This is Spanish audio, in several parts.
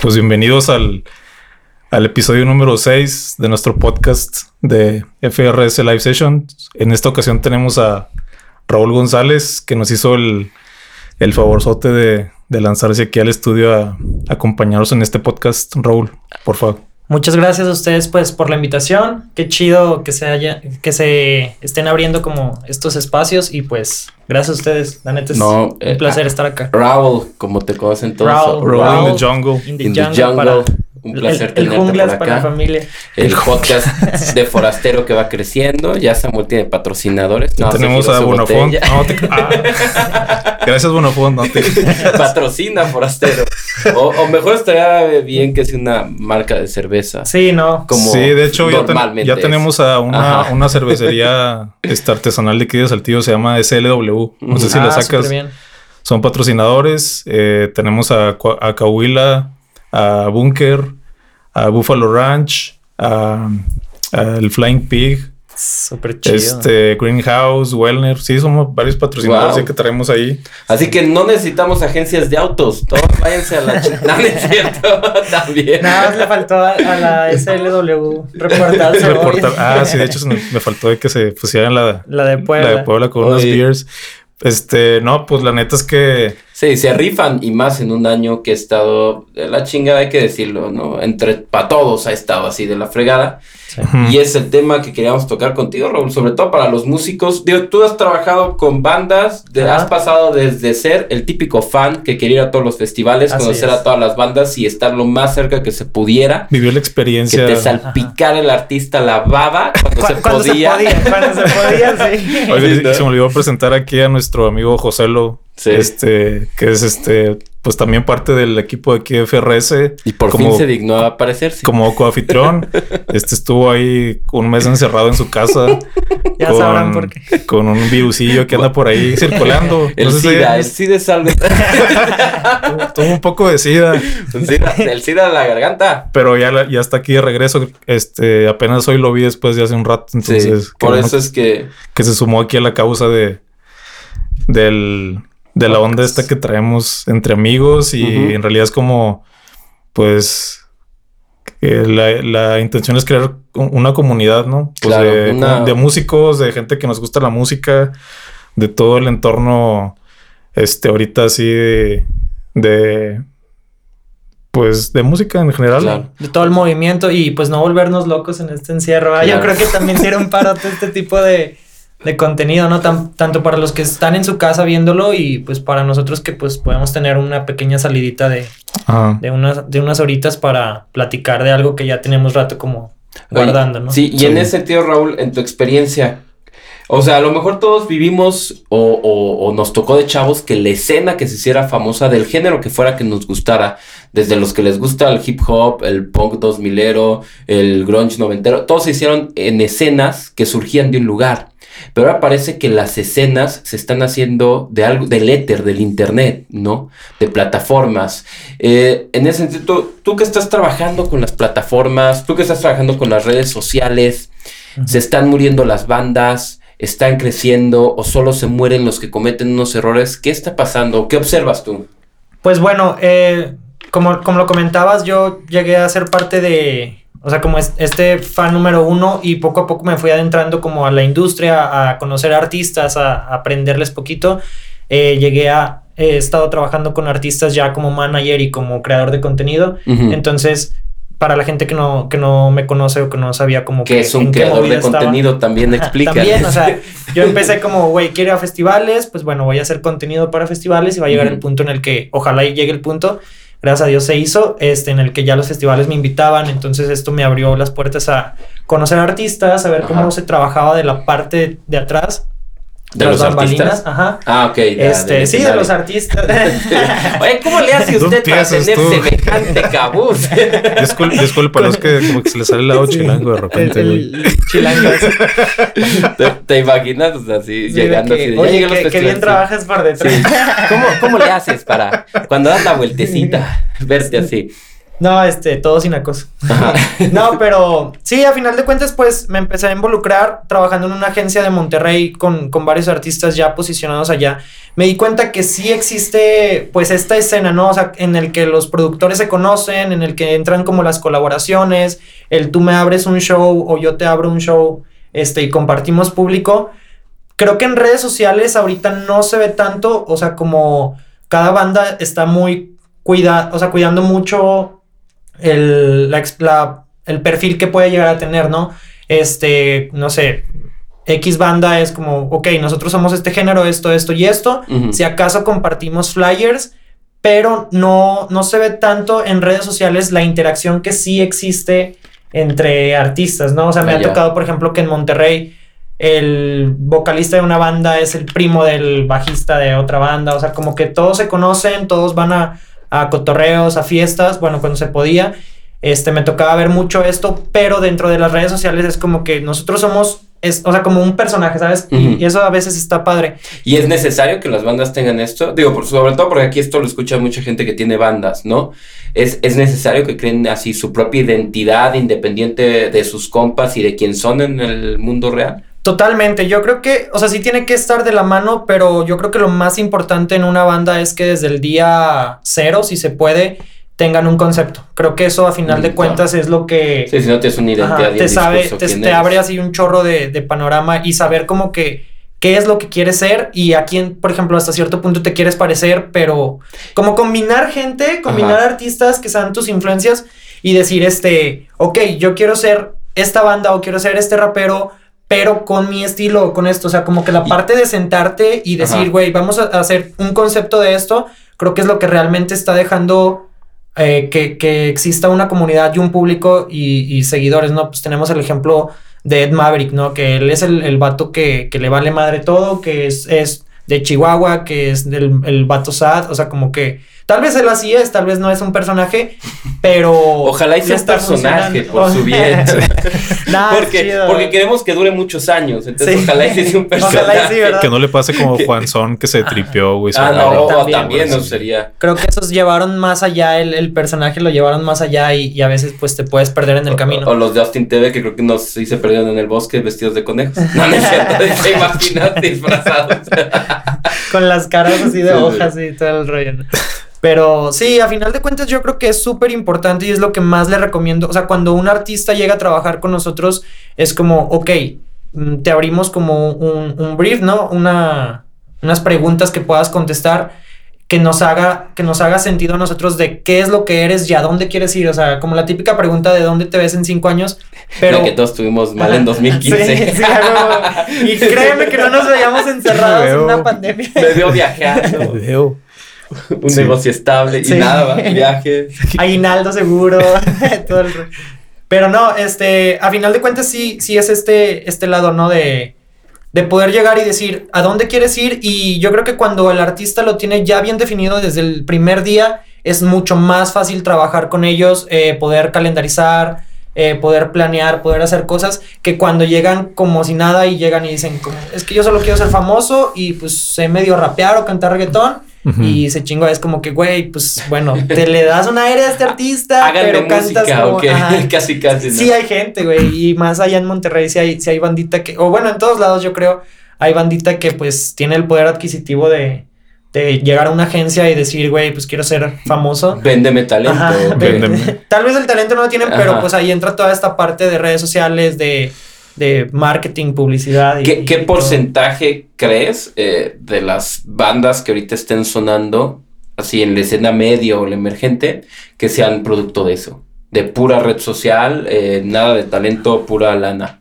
pues bienvenidos al, al episodio número 6 de nuestro podcast de FRS Live Session. En esta ocasión tenemos a Raúl González, que nos hizo el, el favorzote de, de lanzarse aquí al estudio a, a acompañarnos en este podcast. Raúl, por favor. Muchas gracias a ustedes pues por la invitación. Qué chido que se haya, que se estén abriendo como estos espacios y pues gracias a ustedes. La neta es No, un eh, placer ah, estar acá. Raúl, como te conocen todos. Raúl, Raúl in the jungle. In the In the jungle para- Un placer el, el tenerte para la familia. El podcast de Forastero que va creciendo. Ya Samuel tiene patrocinadores. No, tenemos a botella. No, te- ah. Gracias, Bonafont. No te- Patrocina Forastero. O, o mejor estaría bien que sea una marca de cerveza. Sí, no. Como sí, de hecho, ya, ten- ya tenemos a una cervecería este, artesanal de aquí de Saltillo, se llama SLW. No sé si la Ah, sacas. súper bien. Son patrocinadores. eh, tenemos a, a Cahuila, a Bunker, a Buffalo Ranch, a, a el Flying Pig, Súper chido. este Greenhouse, Wellner. Sí, somos varios patrocinadores Wow. que traemos ahí. Así que no necesitamos agencias de autos. Todos váyanse a la ch- No, no es cierto. También. Nada más le faltó a, a la SLW reportarse. Reportar- Ah, sí, de hecho me, me faltó de que se pusieran la, La de Puebla. la de Puebla con unas Oye. beers. Este, no, pues la neta es que Sí, se rifan y más en un año que ha estado de la chingada, hay que decirlo, ¿no? Entre para todos ha estado así de la fregada. Sí. Y es el tema que queríamos tocar contigo, Raúl, sobre todo para los músicos. Digo, tú has trabajado con bandas, de- has pasado desde ser el típico fan que quería ir a todos los festivales, Así conocer es. a todas las bandas y estar lo más cerca que se pudiera. vivió la Que experiencia. te salpicara el artista la baba cuando, Cu- se, cuando podía. se podía. Cuando se podía, sí. ¿no? se me olvidó presentar aquí a nuestro amigo Joselo, Sí. este, que es este, pues también parte del equipo de aquí de FRS. Y por como, fin se dignó a aparecerse. como coanfitrión. este estuvo ahí un mes encerrado en su casa. Ya con, sabrán por qué. Con un virusillo que anda por ahí circulando. el No sé si- SIDA, el SIDA es algo. Tuvo un poco de sida, el SIDA, el SIDA de la garganta. pero ya, la- ya está aquí de regreso. Este, apenas hoy lo vi después de hace un rato. Entonces, sí, por bueno eso es que que se sumó aquí a la causa de del de la onda esta que traemos entre amigos y en realidad es como pues que la, la intención es crear un- una comunidad, ¿no? Pues Claro, de, una- de músicos, de gente que nos gusta la música, de todo el entorno, este, ahorita así de, de pues de música en general. Claro. de todo el movimiento y pues no volvernos locos en este encierro. Yo creo que también un paro todo este tipo de, de contenido, ¿no? Tan- tanto para los que están en su casa viéndolo y pues para nosotros que pues podemos tener una pequeña salidita de, Ajá. de, unas, de unas horitas para platicar de algo que ya tenemos rato como Oye, guardando, ¿no? Sí, y Sí. en ese sentido, Raúl, en tu experiencia, o sea, a lo mejor todos vivimos o, o- o nos tocó de chavos que la escena que se hiciera famosa del género que fuera que nos gustara, desde los que les gusta el hip hop, el punk 2000ero, el grunge noventero, todos se hicieron en escenas que surgían de un lugar. Pero ahora parece que las escenas se están haciendo de algo, del éter, del internet, ¿no? De plataformas. Eh, en ese sentido, tú, tú que estás trabajando con las plataformas, tú que estás trabajando con las redes sociales, se están muriendo las bandas, están creciendo o solo se mueren los que cometen unos errores. ¿Qué está pasando? ¿Qué observas tú? Pues bueno, eh, como, como lo comentabas, yo llegué a ser parte de, o sea, como es- este fan número uno y poco a poco me fui adentrando como a la industria, a conocer artistas, a, aprenderles poquito. Eh, llegué a, he estado trabajando con artistas ya como manager y como creador de contenido. Entonces, para la gente que no, que no me conoce o que no sabía como que es un creador de estaba. contenido, también explica. También, o sea, yo empecé como, güey, quiero ir a festivales, pues bueno, voy a hacer contenido para festivales y va a llegar el punto en el que, ojalá llegue el punto, gracias a Dios se hizo, este, en el que ya los festivales me invitaban, entonces esto me abrió las puertas a conocer artistas, a ver Ajá. cómo se trabajaba de la parte de atrás, ¿De las los artistas? ajá. Ah, ok. ya, Este, sí, de los artistas. Oye, ¿cómo le hace usted para tener tú. semejante cabuz? Discul disculpa, es que como que se le sale el lado chilango de repente, El- chilango. ¿Te, te imaginas o sea, así, Sí, de llegando que, así Oye, que, que bien festivales"? trabajas por detrás. Sí. ¿Cómo, ¿Cómo le haces para cuando das la vueltecita verte así? No, este, todo sin acoso. no, pero sí, a final de cuentas, pues me empecé a involucrar trabajando en una agencia de Monterrey con, con varios artistas ya posicionados allá. Me di cuenta que sí existe, pues, esta escena, ¿no? O sea, en el que los productores se conocen, en el que entran como las colaboraciones, el tú me abres un show o yo te abro un show, este, y compartimos público. Creo que en redes sociales ahorita no se ve tanto, o sea, como cada banda está muy cuida, o sea, cuidando mucho el, el perfil que puede llegar a tener, ¿no? Este, no sé, X banda es como, ok, nosotros somos este género, esto, esto y esto. Si acaso compartimos flyers, pero no, no se ve tanto en redes sociales la interacción que sí existe entre artistas, ¿no? O sea, me ha tocado, por ejemplo, que en Monterrey el vocalista de una banda es el primo del bajista de otra banda, o sea, como que todos se conocen, todos van a, a cotorreos, a fiestas, bueno, cuando se podía. Este, me tocaba ver mucho esto, pero dentro de las redes sociales es como que nosotros somos, es, o sea, como un personaje, ¿sabes? y, eso a veces está padre. ¿Y es necesario que las bandas tengan esto? Digo, por, sobre todo porque aquí esto lo escucha mucha gente que tiene bandas, ¿no? Es, es necesario que creen así su propia identidad independiente de sus compas y de quién son en el mundo real. Totalmente, yo creo que, o sea, sí tiene que estar de la mano, pero yo creo que lo más importante en una banda es que desde el día cero, si se puede, tengan un concepto. Creo que eso a final de cuentas es lo que... Sí, si no tienes una identidad. te sabe, te, abre así un chorro de, panorama y saber como que qué es lo que quieres ser y a quién, por ejemplo, hasta cierto punto te quieres parecer, pero como combinar gente, combinar artistas que sean tus influencias y decir, este, ok, yo quiero ser esta banda o quiero ser este rapero pero con mi estilo, con esto, o sea, como que la parte de sentarte y decir, güey, vamos a hacer un concepto de esto, creo que es lo que realmente está dejando eh, que, exista una comunidad y un público y, seguidores, ¿no? Pues tenemos el ejemplo de Ed Maverick, ¿no? Que él es el, el vato que, que, le vale madre todo, que es, es de Chihuahua, que es del el vato sad, o sea, como que Tal vez él así es, tal vez no es un personaje, pero. Ojalá y sea un personaje por su bien. porque, porque queremos que dure muchos años. Entonces, ojalá y sea un personaje. que no le pase como Juan Son que se tripió, güey. Ah, no, también, no sería. Creo que esos llevaron más allá, el, el personaje lo llevaron más allá y, a veces, pues te puedes perder en el camino. O, los de Austin TV, que creo que nos sí se perdieron en el bosque vestidos de conejos. No, no es cierto. Imagínate disfrazados. Con las caras así de hojas y todo el rollo. Pero sí, a final de cuentas yo creo que es súper importante y es lo que más le recomiendo. O sea, cuando un artista llega a trabajar con nosotros, es como, ok, mm, te abrimos como un, brief, ¿no? Una, unas preguntas que puedas contestar que nos haga que nos haga sentido a nosotros de qué es lo que eres y a dónde quieres ir, o sea, como la típica pregunta de dónde te ves en cinco años, pero la que todos tuvimos mal en 2015. sí, y créeme que no nos veíamos encerrados en una pandemia. Me veo viajando. Me veo. un negocio estable y nada, viaje. Aguinaldo seguro, todo el... Pero no, este, a final de cuentas sí, sí es este, este lado, ¿no? De, de poder llegar y decir a dónde quieres ir y yo creo que cuando el artista lo tiene ya bien definido desde el primer día, es mucho más fácil trabajar con ellos, eh, poder calendarizar, eh, poder planear, poder hacer cosas que cuando llegan como si nada y llegan y dicen, es que yo solo quiero ser famoso y pues sé medio rapear o cantar reggaetón y se chingó, es como que, güey, pues bueno, te le das un aire a este artista, pero cantas como, casi casi. Sí hay gente, güey, y más allá en Monterrey sí hay, sí hay bandita que, o bueno, en todos lados yo creo, hay bandita que pues tiene el poder adquisitivo de, de llegar a una agencia y decir, güey, pues quiero ser famoso. Véndeme talento. Tal vez el talento no lo tienen, pero pues ahí entra toda esta parte de redes sociales, de de marketing, publicidad. ¿Qué, porcentaje crees eh, de las bandas que ahorita estén sonando, así en la escena media o la emergente, que sean producto de eso? De pura red social, eh, nada de talento, pura lana.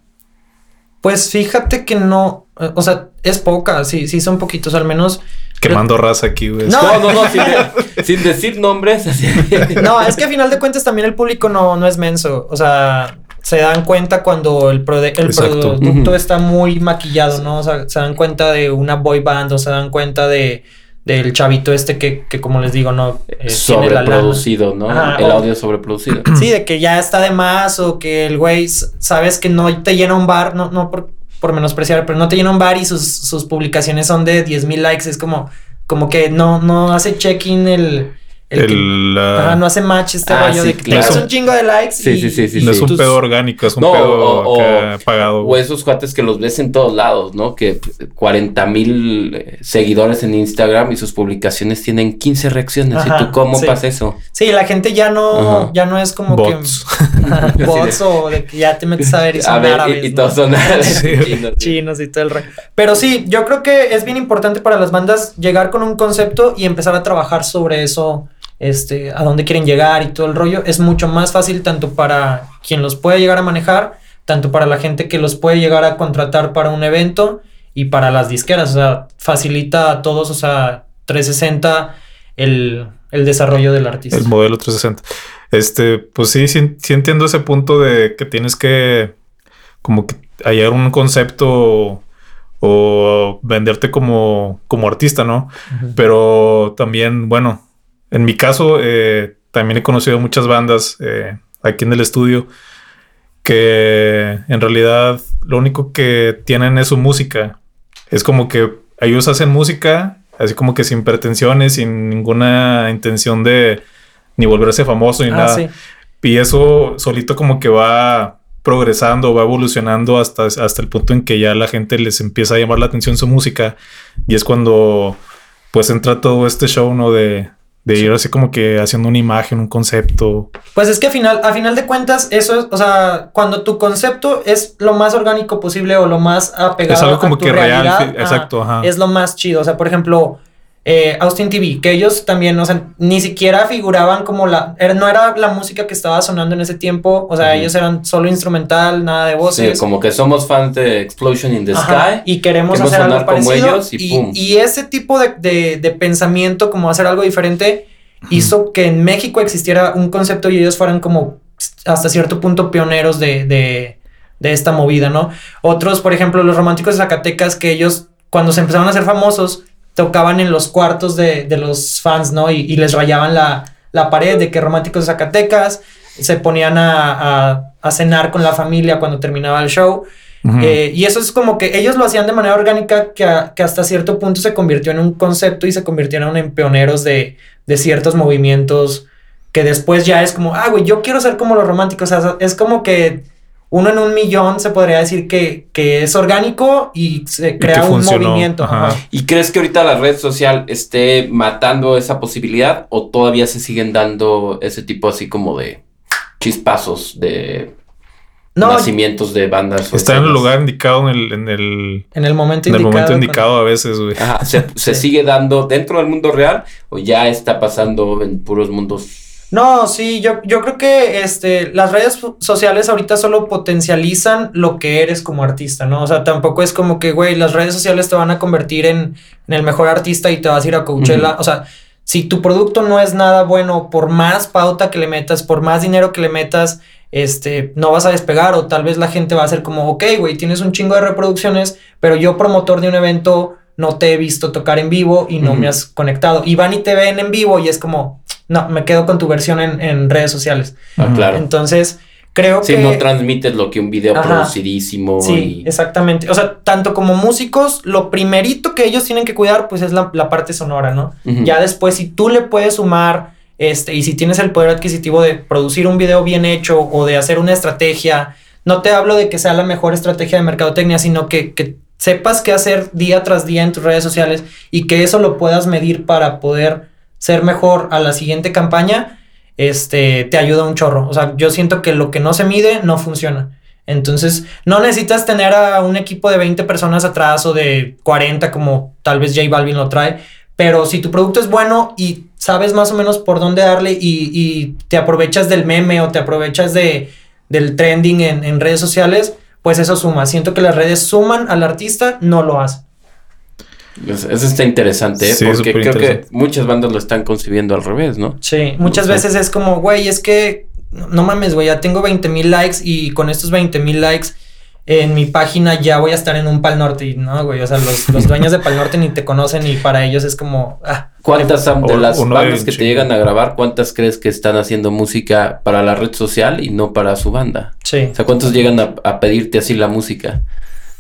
Pues fíjate que no, o sea, es poca, sí, sí son poquitos, al menos. Quemando raza aquí, güey. No, no, no, sin, decir nombres. no, es que a final de cuentas también el público no, no es menso. O sea, se dan cuenta cuando el, el producto está muy maquillado, ¿no? O sea, se dan cuenta de una boy band o se dan cuenta de del chavito este que, que como les digo, no eh, sobreproducido, ¿no? el audio sobreproducido. Sí, de que ya está de más o que el güey sabes que no te llena un bar, no, no por, por menospreciar, pero no te llena un bar y sus, sus publicaciones son de 10 mil likes, es como, como que no, no hace check-in el el que- El, ah, Ajá, no hace match este Ah, rollo sí, de que claro. te das un chingo de likes. Sí, y- sí, sí, sí. no es un pedo orgánico, es un No, pedo o- o- acá pagado. O esos cuates que los ves en todos lados, ¿no? Que 40 mil eh, seguidores en Instagram y sus publicaciones tienen 15 reacciones. Ajá, ¿Y tú cómo sí. pasa eso? Sí, la gente ya no, Ajá. ya no es como Bots. que bots o de que ya te metes a ver y son A ver, árabes, y, y ¿no? todos son árabes, Sí. chinos, sí. chinos y todo el rollo. Pero sí, yo creo que es bien importante para las bandas llegar con un concepto y empezar a trabajar sobre eso, este, a dónde quieren llegar y todo el rollo. Es mucho más fácil tanto para quien los puede llegar a manejar, tanto para la gente que los puede llegar a contratar para un evento y para las disqueras. O sea, facilita a todos, o sea, 360 el, el desarrollo del artista. El modelo 360. Este, pues sí, sí, sí entiendo ese punto de que tienes que como que hallar un concepto o venderte como, como artista, ¿no? Pero también, bueno, en mi caso, eh, también he conocido muchas bandas eh, aquí en el estudio que en realidad lo único que tienen es su música. Es como que ellos hacen música, así como que sin pretensiones, sin ninguna intención de ni volverse famoso ni Ah, nada. sí. Y eso solito como que va progresando, va evolucionando hasta, hasta el punto en que ya la gente les empieza a llamar la atención su música. Y es cuando pues entra todo este show, ¿no? De, de ir así como que haciendo una imagen, un concepto. Pues es que a final, a final de cuentas, eso es, o sea, cuando tu concepto es lo más orgánico posible o lo más apegado Es algo a como tu que real, realidad, ajá, exacto, ajá. es lo más chido. O sea, por ejemplo, eh, Austin TV, que ellos también, o sea, ni siquiera figuraban como la, era- no era la música que estaba sonando en ese tiempo, o sea, ellos eran solo instrumental, nada de Sí, voces. como que somos fans de Explosion in the Ajá, Sky. y queremos, queremos hacer algo sonar como parecido. ellos y ese tipo de, de- de pensamiento, como hacer algo diferente, hizo que en México existiera un concepto y ellos fueran como hasta cierto punto pioneros de, de, de esta movida, ¿no? Otros, por ejemplo, los románticos de Zacatecas, que ellos cuando se empezaron a hacer famosos, tocaban en los cuartos de, de los fans, ¿no? Y, y les rayaban la, la pared de que románticos de Zacatecas, se ponían a, a- a cenar con la familia cuando terminaba el show. Eh, y eso es como que ellos lo hacían de manera orgánica que, a- que hasta cierto punto se convirtió en un concepto y se convirtieron en pioneros de, de ciertos movimientos que después ya es como, ah, güey, yo quiero ser como los románticos. O sea, es como que uno en un millón se podría decir que, que es orgánico y se crea un movimiento. ajá. ¿Y crees que ahorita la red social esté matando esa posibilidad o todavía se siguen dando ese tipo así como de chispazos de No, nacimientos de bandas? Está en el lugar indicado en el, en el, en el momento en el indicado. momento a veces, güey. Ajá, ¿se, se Sí. sigue dando dentro del mundo real o ya está pasando en puros mundos? No, sí, yo, yo creo que este, las redes sociales ahorita solo potencializan lo que eres como artista, ¿no? O sea, tampoco es como que, güey, las redes sociales te van a convertir en, en el mejor artista y te vas a ir a Coachella. O sea, si tu producto no es nada bueno, por más pauta que le metas, por más dinero que le metas, este, no vas a despegar o tal vez la gente va a ser como, ok, güey, tienes un chingo de reproducciones, pero yo promotor de un evento no te he visto tocar en vivo y no me has conectado. Y van y te ven en vivo y es como, no, me quedo con tu versión en, en redes sociales. Ah, claro. Entonces, creo Si que... no transmites lo que un video Ajá. producidísimo Sí, y... exactamente. O sea, tanto como músicos, lo primerito que ellos tienen que cuidar, pues es la, la parte sonora, ¿no? Ya después, si tú le puedes sumar, este, y si tienes el poder adquisitivo de producir un video bien hecho o de hacer una estrategia, no te hablo de que sea la mejor estrategia de mercadotecnia, sino que, que sepas qué hacer día tras día en tus redes sociales y que eso lo puedas medir para poder ser mejor a la siguiente campaña, este, te ayuda un chorro. O sea, yo siento que lo que no se mide no funciona. Entonces, no necesitas tener a un equipo de 20 personas atrás o de 40 como tal vez J Balvin lo trae, pero si tu producto es bueno y sabes más o menos por dónde darle y, y te aprovechas del meme o te aprovechas de, del trending en, en redes sociales, pues eso suma. Siento que las redes suman al artista, no lo hacen. Eso eso está interesante, ¿eh? Sí, porque creo que muchas bandas lo están concibiendo al revés, ¿no? Sí, muchas veces es como, güey, es que no no mames, güey, ya tengo 20 mil likes y con estos 20 mil likes en mi página ya voy a estar en un Pal Norte. Y no, güey, o sea, los, los dueños de Pal Norte ni te conocen y para ellos es como, ah, ¿Cuántas de las bandas que te llegan a grabar, cuántas crees que están haciendo música para la red social y no para su banda? sí. O sea, ¿cuántos llegan a, a pedirte así la música?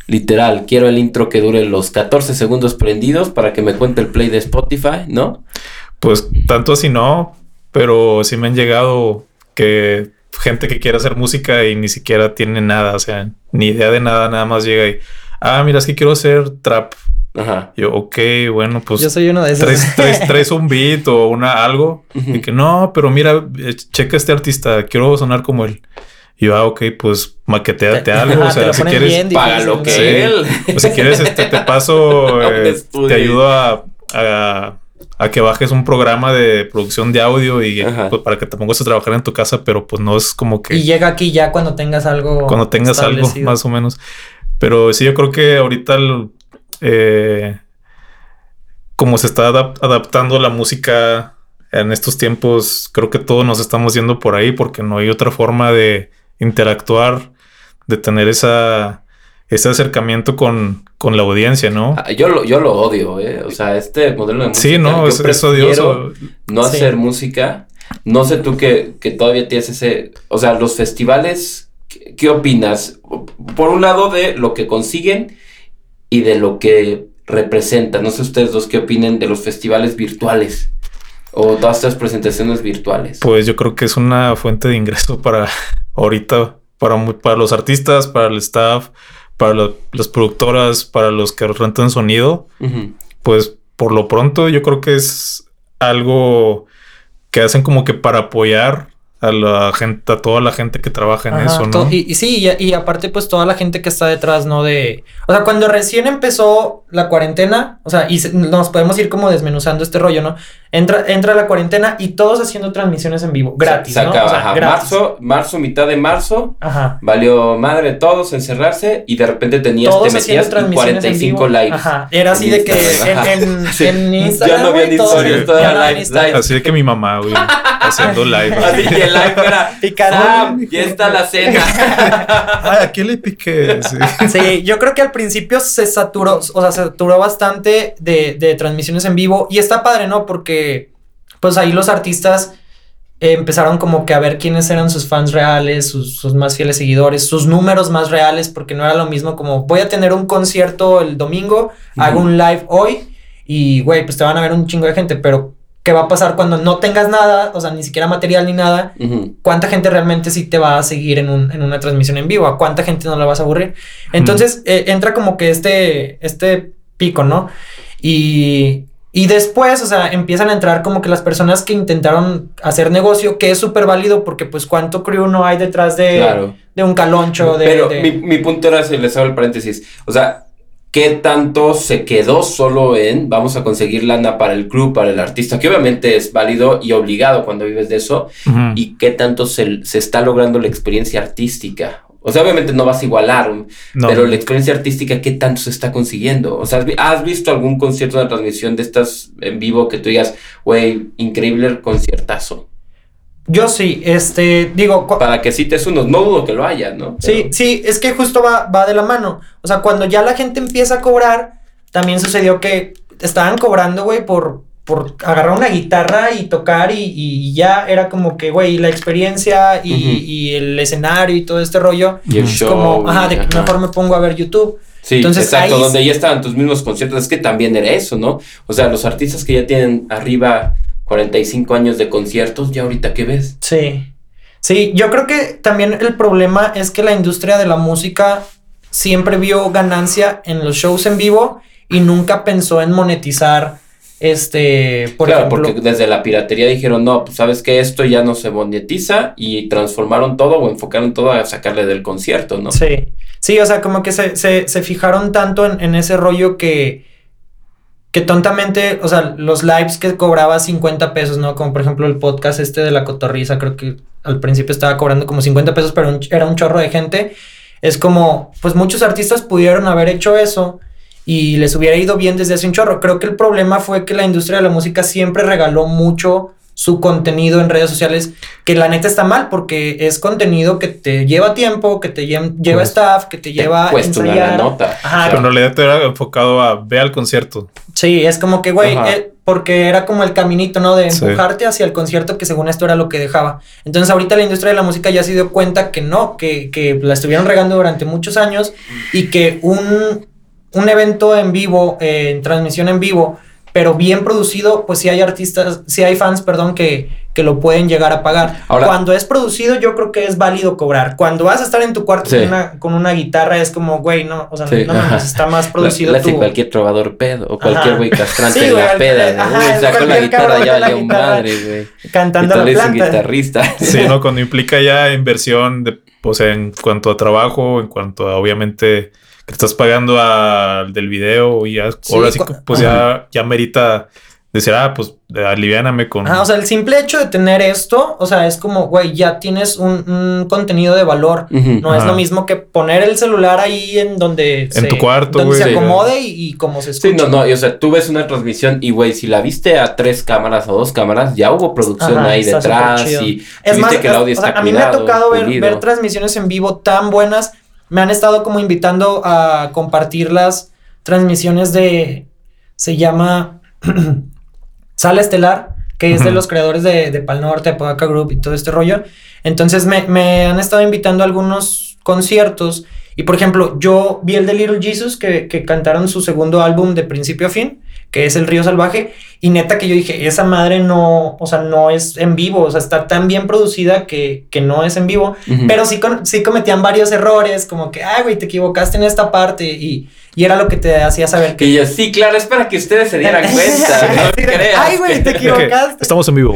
Literal, quiero el intro que dure los 14 segundos prendidos para que me cuente el play de Spotify, ¿no? Pues tanto así no, pero sí me han llegado que gente que quiere hacer música y ni siquiera tiene nada, o sea, ni idea de nada, nada más llega y, ah, mira, es que quiero hacer trap. Ajá. Yo, ok, bueno, pues Yo soy uno de esos. traes, traes- traes un beat o una algo. Y que no, pero mira, eh, checa este artista, quiero sonar como él. Y yo, ah, ok, pues maqueteate algo. Ajá, o sea, si quieres, bien Paga difícil, lo que él. o si quieres, este, te paso, eh, te ayudo a, a, a que bajes un programa de producción de audio y pues, para que te pongas a trabajar en tu casa, pero pues no es como que Y llega aquí ya cuando tengas algo. cuando tengas algo más o menos. Pero sí, yo creo que ahorita el, eh, como se está adap- adaptando la música en estos tiempos, creo que todos nos estamos yendo por ahí porque no hay otra forma de interactuar, de tener esa, ese acercamiento con, con la audiencia, ¿no? Ah, Yo lo, yo lo odio, ¿eh? O sea, este modelo de música. sí, no, yo es, odioso. No Sí. hacer música. No sé tú que, que todavía tienes ese. O sea, los festivales, ¿qué, qué opinas? Por un lado, de lo que consiguen y de lo que representan. No sé ustedes dos qué opinen de los festivales virtuales o todas estas presentaciones virtuales. Pues yo creo que es una fuente de ingreso para ahorita, para, para los artistas, para el staff, para las productoras, para los que rentan sonido. Pues por lo pronto yo creo que es algo que hacen como que para apoyar a la gente, a toda la gente que trabaja en Ajá, eso, ¿no? Y, y sí, y, y aparte, pues toda la gente que está detrás, ¿no? De. O sea, cuando recién empezó la cuarentena, o sea, y se- nos podemos ir como desmenuzando este rollo, ¿no? Entra, entra la cuarentena y todos haciendo transmisiones en vivo, gratis, Se ¿no? acaba, O sea, ajá, gratis. marzo, marzo, mitad de marzo. Ajá. Valió madre todos encerrarse y de repente tenías, Todos te metías y transmisiones en 45 vivo. lives. Ajá. Era así de que en, en, Sí. en Instagram. Ya no historias, había live, Instagram. live. Así de que mi mamá, güey, haciendo live. Así que el live era. Picarón. "Ah, ya está la cena. Ay, aquí le piqué. Sí. Sí, yo creo que al principio se saturó, o sea, se saturó bastante de, de transmisiones en vivo y está padre, ¿no? Porque pues ahí los artistas eh, empezaron como que a ver quiénes eran sus fans reales, sus, sus más fieles seguidores, sus números más reales, porque no era lo mismo como voy a tener un concierto el domingo, hago un live hoy y, güey, pues te van a ver un chingo de gente, pero ¿qué va a pasar cuando no tengas nada, o sea, ni siquiera material ni nada? Cuánta gente realmente sí te va a seguir en, un- en una transmisión en vivo, a cuánta gente no la vas a aburrir. Entonces eh, entra como que este, este pico, ¿no? Y, y después, o sea, empiezan a entrar como que las personas que intentaron hacer negocio, que es súper válido porque pues cuánto crew no hay detrás de, Claro. de un caloncho, de... Pero de- Mi, mi punto era, si les hago el paréntesis, o sea, ¿qué tanto se quedó solo en vamos a conseguir lana para el club, para el artista? Que obviamente es válido y obligado cuando vives de eso. ¿Y qué tanto se, se está logrando la experiencia artística? O sea, obviamente no vas a igualar, No. pero la experiencia artística, ¿qué tanto se está consiguiendo? O sea, ¿has vi- ¿has visto algún concierto, una transmisión de estas en vivo que tú digas, güey, increíble conciertazo? Yo sí, este, digo... Para que cites unos, no dudo que lo haya, ¿no? Sí, Pero- sí, es que justo va, va de la mano. O sea, cuando ya la gente empieza a cobrar, también sucedió que estaban cobrando, güey, por, por agarrar una guitarra y tocar y, y ya era como que, güey, la experiencia y, y el escenario y todo este rollo. Y el. Es show. como, ajá, de que ajá. mejor me pongo a ver YouTube. Sí, Entonces, exacto, ahí- donde ya estaban tus mismos conciertos, es que también era eso, ¿no? O sea, los artistas que ya tienen arriba 45 años de conciertos, ya ahorita qué ves. Sí. Sí, yo creo que también el problema es que la industria de la música siempre vio ganancia en los shows en vivo y nunca pensó en monetizar este, por claro, ejemplo. porque desde la piratería dijeron, no, pues sabes que esto ya no se monetiza y transformaron todo o enfocaron todo a sacarle del concierto, ¿no? Sí, sí, o sea, como que se, se, se fijaron tanto en, en ese rollo que, que tontamente, o sea, los lives que cobraba 50 pesos, ¿no? Como por ejemplo el podcast este de la cotorriza, creo que al principio estaba cobrando como 50 pesos, pero era un chorro de gente. Es como, pues muchos artistas pudieron haber hecho eso y les hubiera ido bien desde hace un chorro. Creo que el problema fue que la industria de la música siempre regaló mucho su contenido en redes sociales, que la neta está mal porque es contenido que te lleva tiempo, que te lle- lleva Pues, staff, que te lleva a Cuesta una ensayar. nota. Ajá, Pero en realidad te era enfocado a ve al concierto. Sí, es como que, güey, eh, porque era como el caminito, ¿no? De Sí. empujarte hacia el concierto que según esto era lo que dejaba. Entonces ahorita la industria de la música ya se dio cuenta que no, que, que la estuvieron regando durante muchos años y que un, un evento en vivo, eh, en transmisión en vivo, pero bien producido, pues sí hay artistas, sí hay fans, perdón, que, que lo pueden llegar a pagar. Ahora- Cuando es producido, yo creo que es válido cobrar. Cuando vas a estar en tu cuarto Sí. con, una, con una guitarra, es como, güey, no, o sea, Sí, no mames, está más producido La, la hace tu- cualquier trovador pedo o cualquier güey castrante Sí, en la peda, ¿no? ajá, Uy, sacó la guitarra ya con valió madre, güey. cantando Y la planta. guitarrista. Sí, ¿no? Cuando implica ya inversión, de, o sea, en cuanto a trabajo, en cuanto a, obviamente, estás pagando al del video y ya, Sí, ahora sí, pues ya, ya merita decir, ah, pues aliviáname con... Ajá, o sea, el simple hecho de tener esto, o sea, es como, güey, ya tienes un, un contenido de valor. No es lo mismo que poner el celular ahí en donde En tu cuarto, donde se acomode y, y como se escucha. Sí, no, no, y, o sea, tú ves una transmisión y, güey, si la viste a tres cámaras o dos cámaras, ya hubo producción Ajá, ahí detrás y Es viste más, que el audio o sea, está a mí me ha tocado ver transmisiones en vivo tan buenas. Me han estado como invitando a compartir las transmisiones de. Se llama Sala Estelar, que es de los creadores de, de Pal Norte, Apodaca Group y todo este rollo. Entonces me, me han estado invitando a algunos conciertos. Y por ejemplo, yo vi el de Little Jesus que, que cantaron su segundo álbum de principio a fin, que es El Río Salvaje. Y neta que yo dije, esa madre no, o sea, no es en vivo, o sea, está tan bien producida que, que no es en vivo. Pero sí, con- sí cometían varios errores, como que, ay, güey, te equivocaste en esta parte. Y, y era lo que te hacía saber Que que... yo, sí, claro, es para que ustedes se dieran cuenta, no creas. Ay, güey, te equivocaste. Estamos en vivo.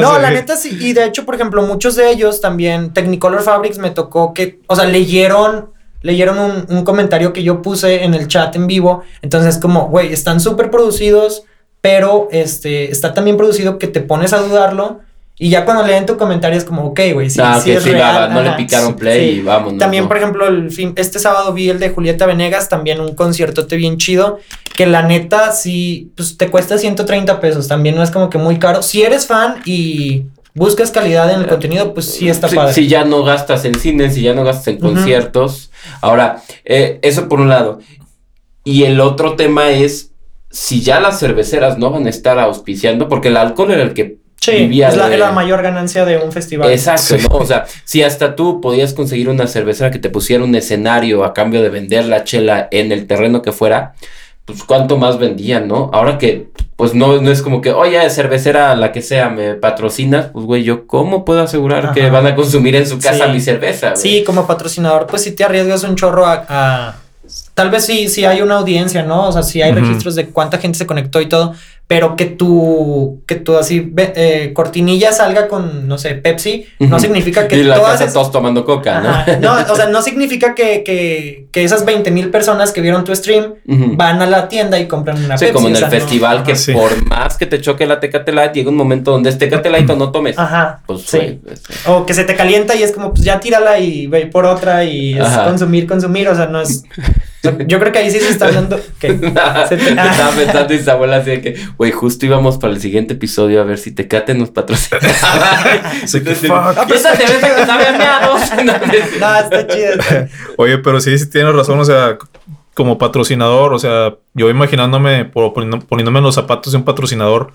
No, la neta sí. Y de hecho, por ejemplo, muchos de ellos también, Technicolor Fabrics me tocó que, o sea, leyeron, leyeron un, un comentario que yo puse en el chat en vivo. Entonces, como, güey, están súper producidos, pero este, está tan bien producido que te pones a dudarlo. Y ya cuando leen tu comentario es como, ok, güey, sí, Ah, sí ok, es sí, real, va, no le picaron play sí. y vámonos. También, ¿no? por ejemplo, el fin, este sábado vi el de Julieta Venegas, también un conciertote bien chido, que la neta sí, pues te cuesta 130 pesos, también no es como que muy caro. Si eres fan y buscas calidad en el contenido, pues sí está si, padre. si ya no gastas en cine, si ya no gastas en conciertos. Ahora, eh, eso por un lado. Y el otro tema es si ya las cerveceras no van a estar auspiciando, porque el alcohol era el que Sí, vivía es la, de- es la mayor ganancia de un festival. Exacto, Sí. ¿no? O sea, si hasta tú podías conseguir una cervecera que te pusiera un escenario a cambio de vender la chela en el terreno que fuera, pues cuánto más vendían, ¿no? Ahora que, pues no, no es como que, oye, cervecera, la que sea, me patrocinas, pues güey, yo cómo puedo asegurar que van a consumir en su casa Sí. mi cerveza, güey? Sí, como patrocinador, pues sí te arriesgas un chorro a... a- Tal vez sí, sí hay una audiencia, ¿no? O sea, sí hay registros de cuánta gente se conectó y todo, pero que tu, que tu así, eh, cortinilla salga con, no sé, Pepsi, no significa que y la todas casa esas- todos tomando coca, ¿no? Ajá. No, o sea, no significa que, que, que esas 20 mil personas que vieron tu stream van a la tienda y compran una Sí, Pepsi. como en o el no- festival que Ajá, sí. por más que te choque la Tecate Light, llega un momento donde es Tecate Light o no tomes. Ajá. Pues sí. O que se te calienta y es como, pues ya tírala y ve por otra y es Ajá. consumir, consumir. O sea, no es. yo creo que ahí sí se está hablando. que Estaba pensando Isabel así de que, güey, justo íbamos para el siguiente episodio a ver si Tecate nos patrocina. Sí, que Entonces, fuck. "Y esa cerveza que sabe a meados". No, está chido. Oye, pero sí, sí tienes razón, o sea, como patrocinador, o sea, yo imaginándome, por- poniéndome en los zapatos de un patrocinador,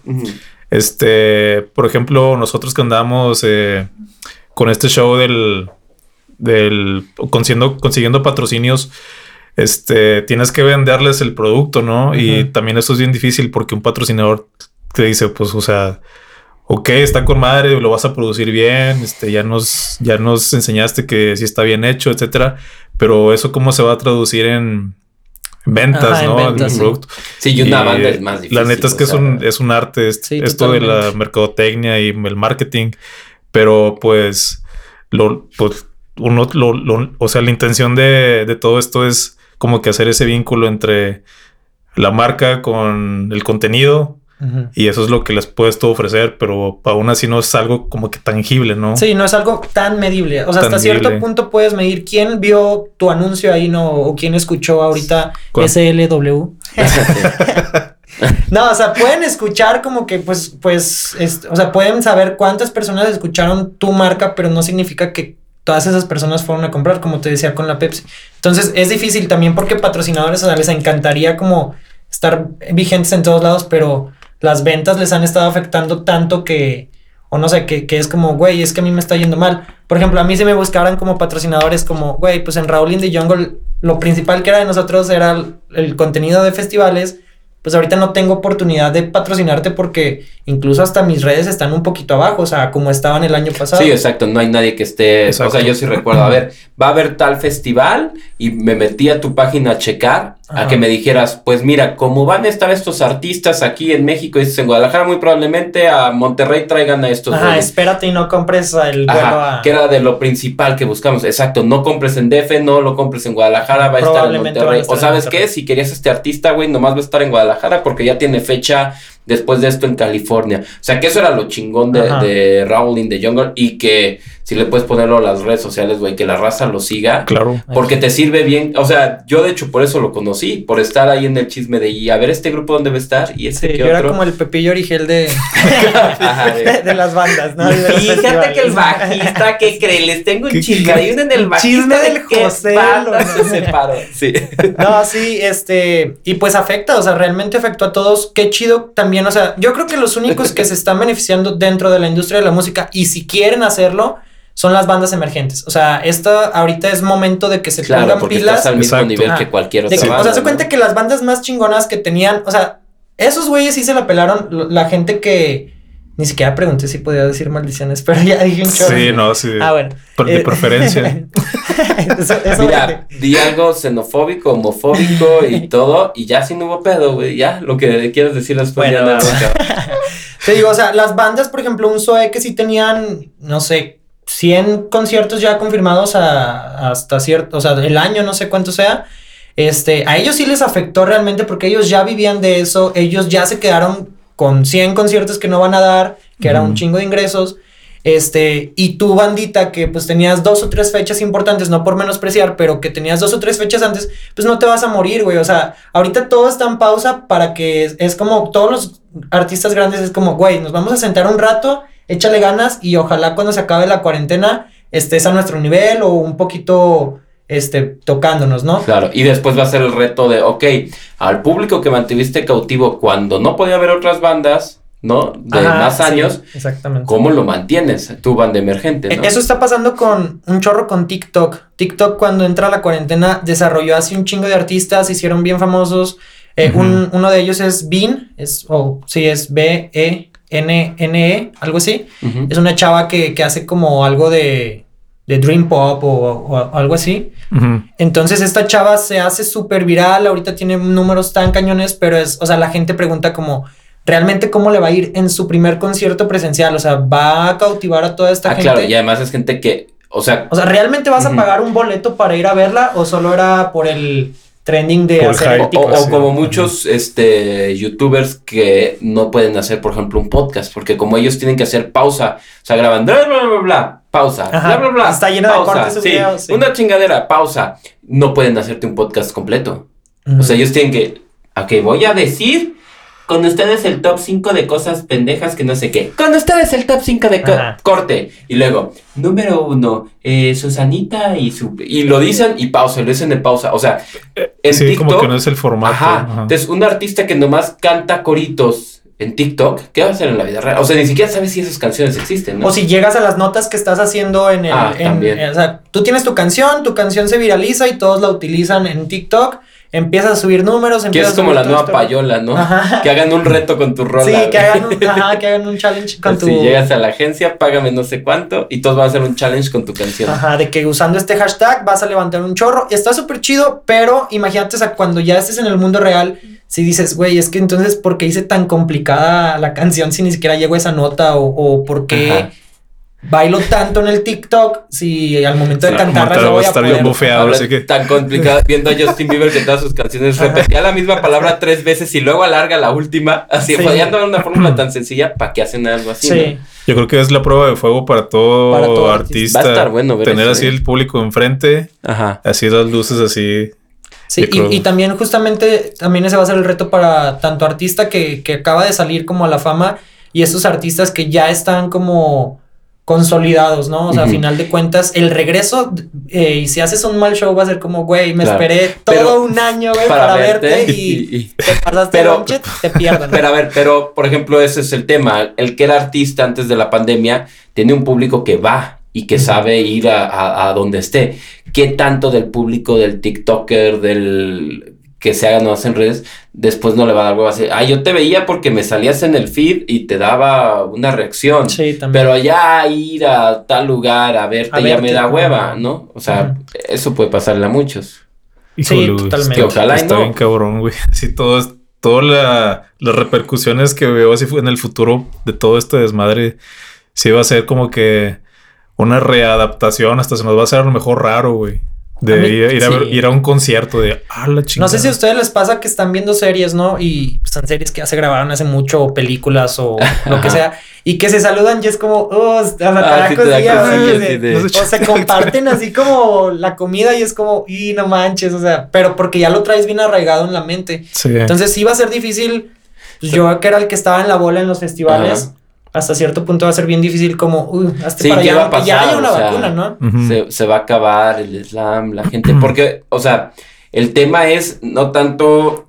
este, por ejemplo, nosotros que andamos eh, con este show del, del, consiguiendo, consiguiendo patrocinios, este, tienes que venderles el producto, ¿no? Y también eso es bien difícil porque un patrocinador te dice, pues, o sea, ok, está con madre, lo vas a producir bien, este, ya nos, ya nos enseñaste que sí está bien hecho, etcétera, pero eso cómo se va a traducir en ventas, Ajá, en ¿no? ventas, sí. producto. Sí, y una Y, banda es más difícil. La neta es que o es, un, es un arte es- Sí, esto de la mercadotecnia y el marketing, pero pues, lo, pues uno, lo, lo- o sea, la intención de, de todo esto es como que hacer ese vínculo entre la marca con el contenido y eso es lo que les puedes tú ofrecer, pero aún así no es algo como que tangible, ¿no? Sí, no es algo tan medible. O sea, hasta Tangible. cierto punto puedes medir quién vio tu anuncio ahí, ¿no? O quién escuchó ahorita ¿Cuál? SLW. No, o sea, pueden escuchar como que, pues, pues, es- o sea, pueden saber cuántas personas escucharon tu marca, pero no significa que todas esas personas fueron a comprar, como te decía con la Pepsi. Entonces, es difícil también porque patrocinadores, o sea, les encantaría como estar vigentes en todos lados, pero las ventas les han estado afectando tanto que, o no sé, que, que es como, güey, es que a mí me está yendo mal. Por ejemplo, a mí se me buscaran como patrocinadores, como, güey, pues en Raúl in the Jungle, lo principal que era de nosotros era el contenido de festivales, pues ahorita no tengo oportunidad de patrocinarte porque incluso hasta mis redes están un poquito abajo, o sea, como estaban el año pasado. Sí, exacto, no hay nadie que esté, o sea, yo sí recuerdo, a ver, va a haber tal festival y me metí a tu página a checar, a que me dijeras, pues mira, como van a estar estos artistas aquí en México, dices en Guadalajara muy probablemente a Monterrey traigan a estos. Ajá, espérate y no compres el vuelo a... que era de lo principal que buscamos, exacto, no compres en DF, no lo compres en Guadalajara, va a estar en Monterrey. o sabes qué, si querías este artista, güey, nomás va a estar en Guadalajara porque ya tiene fecha después de esto en California. O sea, que eso era lo chingón de, de Raúl in the Jungle y que si le puedes ponerlo a las redes sociales, güey, que la raza lo siga. Claro. Porque te sirve bien. O sea, yo de hecho por eso lo conocí, por estar ahí en el chisme de y a ver este grupo dónde va a estar y ese sí, yo era como el Pepillo Origel de, de, las bandas, ¿no? Fíjate que el bajista, ¿qué cree? Les tengo un chisme en el bajista chisme del José. No, se separó. Sí. No, sí, este, y pues afecta, o sea, realmente afectó a todos. Qué chido también, o sea, yo creo que los únicos que se están beneficiando dentro de la industria de la música y si quieren hacerlo, son las bandas emergentes. O sea, esto ahorita es momento de que se claro, pongan porque pilas. Estás al mismo nivel que cualquier otra banda, O sea, se cuenta que las bandas más chingonas que tenían, o sea, esos güeyes sí se la pelaron. La gente que ni siquiera pregunté si podía decir maldiciones, pero ya dije un chorro. Sí, no, sí. Ah, bueno. de eh, preferencia. eso, Mira, di algo xenofóbico, homofóbico y todo, y ya sin hubo pedo, güey. Ya, lo que quieres decir después bueno, ya nada. Te digo, o sea, las bandas, por ejemplo, un Zoe que sí tenían, no sé, 100 conciertos ya confirmados hasta cierto, o sea, el año, no sé cuánto sea. Este, a ellos sí les afectó realmente porque ellos ya vivían de eso, ellos ya se quedaron con 100 conciertos que no van a dar, que era un chingo de ingresos. Este, y tu bandita que pues tenías dos o tres fechas importantes, no por menospreciar, pero que tenías dos o tres fechas antes, pues no te vas a morir, güey. O sea, ahorita todo está en pausa para que es, es como todos los artistas grandes es como, güey, nos vamos a sentar un rato échale ganas y ojalá cuando se acabe la cuarentena estés a nuestro nivel o un poquito este, tocándonos, ¿no? Claro, y después va a ser el reto de, ok, al público que mantuviste cautivo cuando no podía haber otras bandas, ¿no? De más años. exactamente. ¿Cómo lo mantienes? Tu banda emergente, ¿no? Eso está pasando con un chorro con TikTok. TikTok cuando entra la cuarentena desarrolló así un chingo de artistas, hicieron bien famosos. Eh, uno de ellos es Bean, es, o sí, es B-E NNE, algo así. Es una chava que, hace como algo de, de Dream Pop o, algo así. Entonces esta chava se hace súper viral, ahorita tiene números tan cañones, pero es, o sea, la gente pregunta como, ¿realmente cómo le va a ir en su primer concierto presencial? O sea, ¿va a cautivar a toda esta ah, gente? Claro, y además es gente que, o sea... O sea, ¿realmente vas a pagar un boleto para ir a verla o solo era por el trending de hacer o, o, como muchos este youtubers que no pueden hacer por ejemplo un podcast porque como ellos tienen que hacer pausa o sea graban bla bla bla bla pausa bla bla bla está lleno de cortes sí, sí, una chingadera pausa. No pueden hacerte un podcast completo. O sea ellos tienen que ok voy a decir con ustedes el top 5 de cosas pendejas que no sé qué. Con ustedes el top 5 de corte. Y luego, número uno, eh, Susanita y su... Y lo dicen y pausa, lo dicen de pausa. O sea, en sí, TikTok... como que no es el formato. Ajá. Entonces, un artista que nomás canta coritos en TikTok, ¿qué va a hacer en la vida real? O sea, ni siquiera sabes si esas canciones existen, ¿no? O si llegas a las notas que estás haciendo en el... Ah, también. o sea, tú tienes tu canción, tu canción se viraliza y todos la utilizan en TikTok empiezas a subir números. Que es como la nueva payola, ¿no? Que hagan un reto con tu rola. Sí, que hagan, un, ajá, que hagan un challenge con tu... Si llegas a la agencia, págame no sé cuánto y todos van a hacer un challenge con tu canción. Ajá, de que usando este hashtag vas a levantar un chorro. Está súper chido, pero imagínate, o sea, cuando ya estés en el mundo real, si dices, güey, es que entonces, ¿por qué hice tan complicada la canción si ni siquiera llego a esa nota? O, o por qué bailo tanto en el TikTok si al momento de cantar no voy a estar poder. bufeado, así que... tan complicado viendo a Justin Bieber que todas sus canciones repetía la misma palabra tres veces y luego alarga la última, así sí. fallando en una fórmula tan sencilla, ¿para qué hacen algo así? Sí. Yo creo que es la prueba de fuego para todo, artista. Va a estar bueno ver Tener así ¿eh? el público enfrente, Ajá. así las luces así. Sí, y, y, también justamente también ese va a ser el reto para tanto artista que, que acaba de salir como a la fama y esos artistas que ya están como consolidados, ¿no? O sea, a final de cuentas, el regreso, eh, y si haces un mal show, va a ser como, güey, me esperé todo un año, güey, para, verte, y, te pasaste pero, te pierden. Pero a ver, pero por ejemplo, ese es el tema. El que era artista antes de la pandemia tiene un público que va y que sabe ir a, a, a donde esté. ¿Qué tanto del público del TikToker, del que se haga nomás en redes, después no le va a dar hueva así. Ah, yo te veía porque me salías en el feed y te daba una reacción. Sí, también. Pero ya ir a tal lugar a verte, A ya me da hueva. ¿no? O sea, eso puede pasarle a muchos. Sí, Híjole, güey, totalmente. está- Ojalá y está no. bien cabrón, güey. Sí, todo es, todas la- las repercusiones que veo así fue en el futuro de todo este desmadre, sí va a ser como que una readaptación, hasta se nos va a hacer a lo mejor raro, güey. De mí- ir, ir a ver- ir a un concierto de, ah, la chingada. No sé si a ustedes les pasa que están viendo series, ¿no? Y pues, son series que ya se grabaron hace mucho, o películas o lo que sea, y que se saludan y es como, oh, hasta Ah, sí de- O se comparten así como la comida y es como, y no manches, o sea, pero porque ya lo traes bien arraigado en la mente. Sí. Entonces sí va a ser difícil. Pues, yo que era el que estaba en la bola en los festivales, Ajá. Hasta cierto punto va a ser bien difícil como, uy, hazte Sí, para ¿qué allá, va a aunque ya pasar? haya una O sea, vacuna, ¿no? Se, se va a acabar el slam, la gente, porque, o sea, el tema es no tanto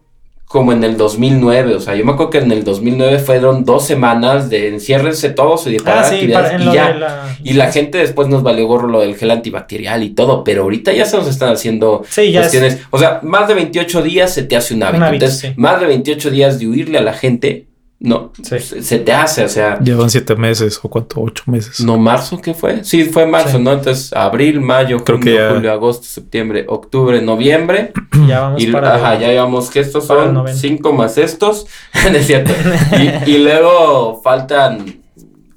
como en el 2009, o sea, yo me acuerdo que en el 2009 fueron dos semanas de enciérrense todos y parar Ah, sí, actividades para, y ya. de la... Y la gente después nos valió gorro lo del gel antibacterial y todo, pero ahorita ya se nos están haciendo Sí, ya es- cuestiones. O sea, más de 28 días se te hace un hábito. Un hábito, Entonces, sí. más de 28 días de huirle a la gente, no, Sí. se, se te hace, o sea, Llevan siete meses o cuánto, ocho meses. no marzo, ¿qué fue? Sí, fue marzo, Sí. ¿no? Entonces, abril, mayo, Creo que ya- julio, agosto, septiembre, octubre, noviembre. Ya vamos Y, para... ajá, ya llevamos que estos para son 90. cinco más estos. Es cierto. y, y luego faltan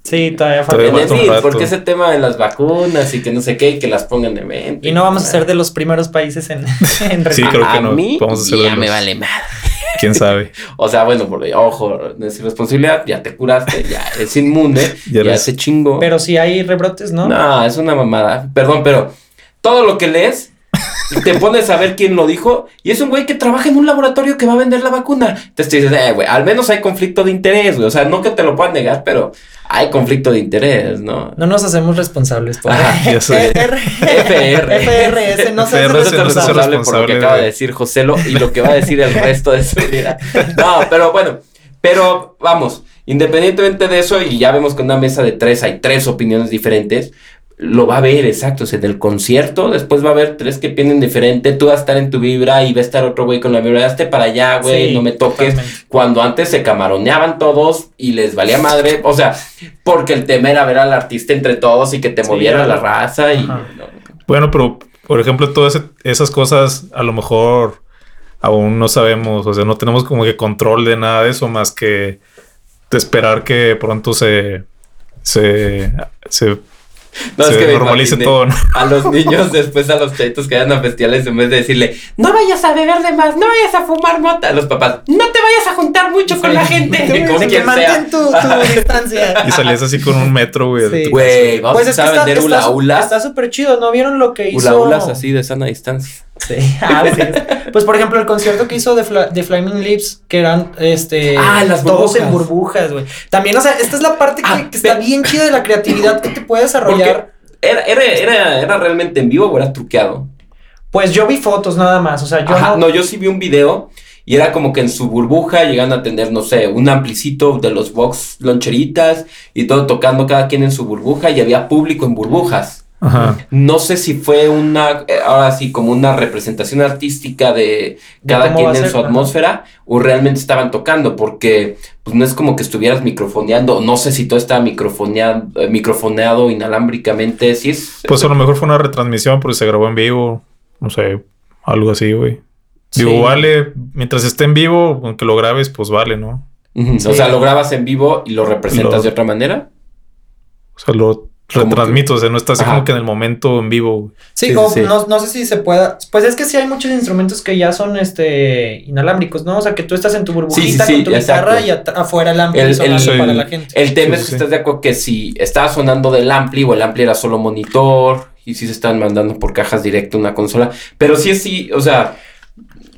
Sí, todavía falta. Todavía en falta un decir, rato. porque ese tema de las vacunas y que no sé qué, y que las pongan en evento. Y no vamos a ser de los primeros países en, en Sí, creo que a mí Vamos a ser de ya me vale más. Quién sabe. O sea, bueno, porque, ojo, no es irresponsabilidad, ya te curaste, ya es inmune, Ya ya, se chingó. Pero sí hay rebrotes, ¿no? No, es una mamada. Perdón, pero todo lo que lees, te pones a ver quién lo dijo y es un güey que trabaja en un laboratorio que va a vender la vacuna. Entonces te dices, eh, güey, al menos hay conflicto de interés, güey. O sea, no que te lo puedan negar, pero hay conflicto de interés, ¿no? No nos hacemos responsables por Ajá, ya sé. FR. FR. FRS no se hace responsable por lo que acaba de de- decir Joselo y lo que va a decir el resto de su vida. No, pero bueno, pero vamos, independientemente de eso, y ya vemos que en una mesa de tres hay tres opiniones diferentes, lo va a ver, exacto, o sea, en el concierto, después va a haber tres que piensen diferente, tú vas a estar en tu vibra y va a estar otro güey con la vibra, hazte para allá, güey, Sí, no me toques. totalmente. Cuando antes se camaroneaban todos y les valía madre, o sea, porque el tema era ver al artista entre todos y que te Sí, moviera la raza y... No. Bueno, pero por ejemplo, todas ese- esas cosas a lo mejor aún no sabemos, o sea, no tenemos como que control de nada de eso más que de esperar que pronto se se, se, No, se es que normalice todo. ¿no? a los niños después a los chaitos que vayan a festivales en vez de decirle no vayas a beber de más, no vayas a fumar mota a los papás, no te vayas a juntar mucho con la gente, con que quien sea. mantén tu, tu distancia. Y salías así con un metro, güey. Sí. Güey, vamos Pues a es que vender está, hula, está súper chido, ¿no vieron lo que hizo? hula hulas así de sana distancia. Sí, ah, sí. Pues por ejemplo, el concierto que hizo de, Fla- de Flaming Lips, que eran este Ah, las todos en burbujas. güey. También, o sea, esta es la parte que, Ah, que está bien chida de la creatividad que te puede desarrollar. Era, era, era, era realmente en vivo o era truqueado. Pues yo vi fotos nada más, o sea, yo Ajá, no, no, yo sí vi un video y era como que en su burbuja llegan a tener, no sé, un amplicito de los box loncheritas y todo tocando cada quien en su burbuja y había público en burbujas. Ajá. No sé si fue una, eh, ahora sí, como una representación artística de cada quien en su ajá. atmósfera o realmente estaban tocando, porque pues no es como que estuvieras microfoneando, no sé si todo estaba microfoneado, eh, microfoneado inalámbricamente, si es... Pues a lo mejor fue una retransmisión porque se grabó en vivo. No sé, algo así, güey. Digo, Sí. vale, mientras esté en vivo, aunque lo grabes, pues vale, ¿no? Sí. O sea, lo grabas en vivo y lo representas Lo- de otra manera. O sea, lo retransmito, o sea, no está así Ajá. como que en el momento en vivo. Sí, Sí, o sí. No, no sé si se pueda. Pues es que sí hay muchos instrumentos que ya son este inalámbricos, ¿no? O sea, que tú estás en tu burbujita sí, con tu exacto. guitarra y afuera el ampli El- sonando el- para el- la gente. El tema Sí, es que sí. estás de acuerdo que si estaba sonando del ampli o el ampli era solo monitor y si se están mandando por cajas directo una consola, pero sí es sí, o sea,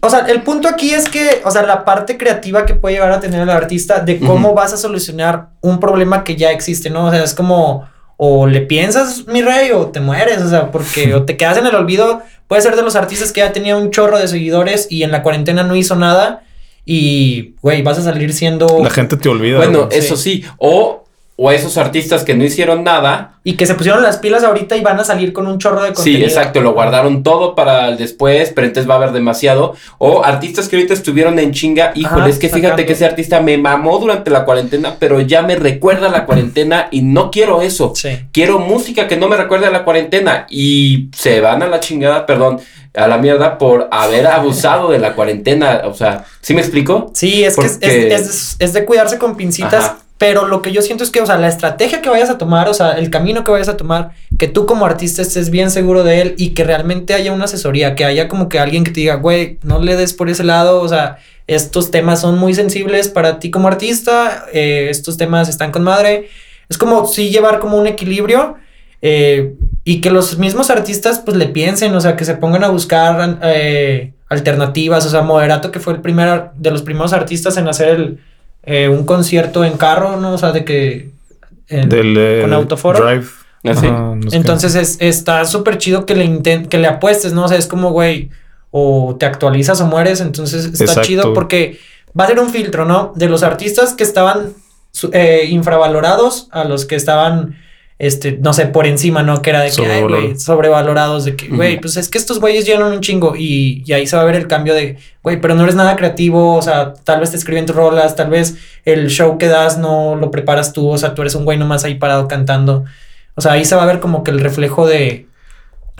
O sea, el punto aquí es que, o sea, la parte creativa que puede llegar a tener el artista de cómo vas a solucionar un problema que ya existe, ¿no? O sea, es como, o le piensas, mi rey, o te mueres, o sea, porque o te quedas en el olvido. Puede ser de los artistas que ya tenía un chorro de seguidores y en la cuarentena no hizo nada y, güey, vas a salir siendo... La gente te olvida. bueno, güey. eso sí, o, o a esos artistas que no hicieron nada. Y que se pusieron las pilas ahorita y van a salir con un chorro de contenido. Sí, exacto, lo guardaron todo para el después, pero entonces va a haber demasiado. O artistas que ahorita estuvieron en chinga, híjole, es que fíjate que ese artista me mamó durante la cuarentena, pero ya me recuerda la cuarentena y no quiero eso. Quiero música que no me recuerde a la cuarentena y se van a la chingada, perdón, a la mierda por haber abusado de la cuarentena. O sea, ¿sí me explico? Sí, es que es, es, de cuidarse con pincitas. Pero lo que yo siento es que, o sea, la estrategia que vayas a tomar, o sea, el camino que vayas a tomar, que tú como artista estés bien seguro de él y que realmente haya una asesoría, que haya como que alguien que te diga, güey, no le des por ese lado, o sea, estos temas son muy sensibles para ti como artista, eh, estos temas están con madre. Es como sí llevar como un equilibrio eh, y que los mismos artistas pues le piensen, o sea, que se pongan a buscar eh, alternativas, o sea, Moderato que fue el primer, de los primeros artistas en hacer el eh, un concierto en carro, ¿no? O sea, de que... Del, eh, con autoforo. Drive. Así. Entonces es, está súper chido que le, que le apuestes, ¿no? O sea, es como, güey, o te actualizas o mueres, entonces está chido porque va a ser un filtro, ¿no? De los artistas que estaban eh, infravalorados a los que estaban este, no sé, por encima, ¿no? Que era de que, ay, güey, sobrevalorados, de que, güey, pues es que estos güeyes llenan un chingo y, y, ahí se va a ver el cambio de, güey, pero no eres nada creativo, o sea, tal vez te escriben tus rolas, tal vez el show que das no lo preparas tú, o sea, tú eres un güey nomás ahí parado cantando. O sea, ahí se va a ver como que el reflejo de,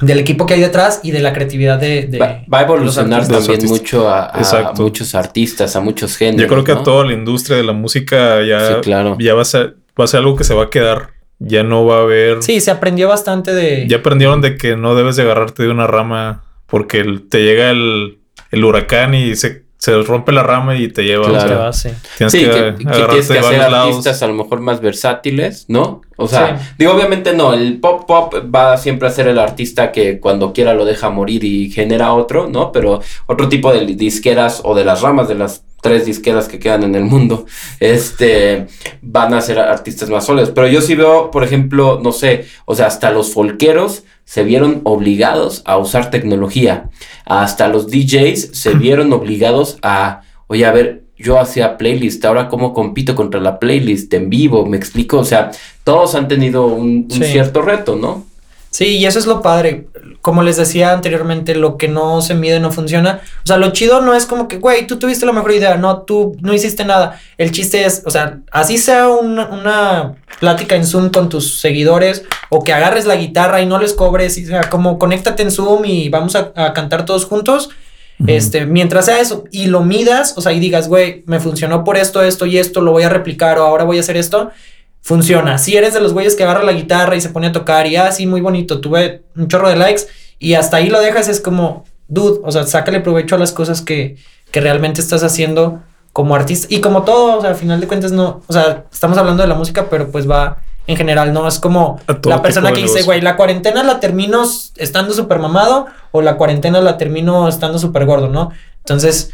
del equipo que hay detrás y de la creatividad de... de va, a evolucionar también mucho a, muchos artistas, a muchos géneros. Yo creo que a toda la industria de la música ya, claro. ya va, a ser, va a ser algo que se va a quedar ya no va a haber. Sí, se aprendió bastante de. Ya aprendieron de que no debes de agarrarte de una rama porque te llega el, el huracán y se, se, rompe la rama y te lleva. Claro, o sea, sí. Tienes que, que, que tienes que hacer artistas a lo mejor más versátiles, ¿no? O sea, digo, obviamente no, el pop pop va siempre a ser el artista que cuando quiera lo deja morir y genera otro, ¿no? Pero otro tipo de disqueras o de las ramas de las tres disqueras que quedan en el mundo, este, van a ser artistas más sólidos. Pero yo sí veo, por ejemplo, no sé, o sea, hasta los folqueros se vieron obligados a usar tecnología. Hasta los DJs se vieron obligados a, oye, a ver, yo hacía playlist, ahora cómo compito contra la playlist en vivo, me explico, o sea, todos han tenido un, cierto reto, ¿no? Sí, y eso es lo padre. Como les decía anteriormente, lo que no se mide no funciona. O sea, lo chido no es como que, güey, tú tuviste la mejor idea, no, tú no hiciste nada. El chiste es, o sea, así sea una, plática en Zoom con tus seguidores o que agarres la guitarra y no les cobres, y, o sea, como conéctate en Zoom y vamos a, cantar todos juntos. Este, mientras sea eso y lo midas, o sea, y digas, güey, me funcionó por esto, esto y esto, lo voy a replicar o ahora voy a hacer esto funciona. Si eres de los güeyes que agarra la guitarra y se pone a tocar y así, ah, muy bonito, tuve un chorro de likes y hasta ahí lo dejas, es como, dude, o sea, sácale provecho a las cosas que, que realmente estás haciendo como artista y como todo, o sea, al final de cuentas no, o sea, estamos hablando de la música, pero pues va en general, ¿no? Es como la persona que dice, güey, la cuarentena la termino estando súper mamado o la cuarentena la termino estando súper gordo, ¿no? Entonces,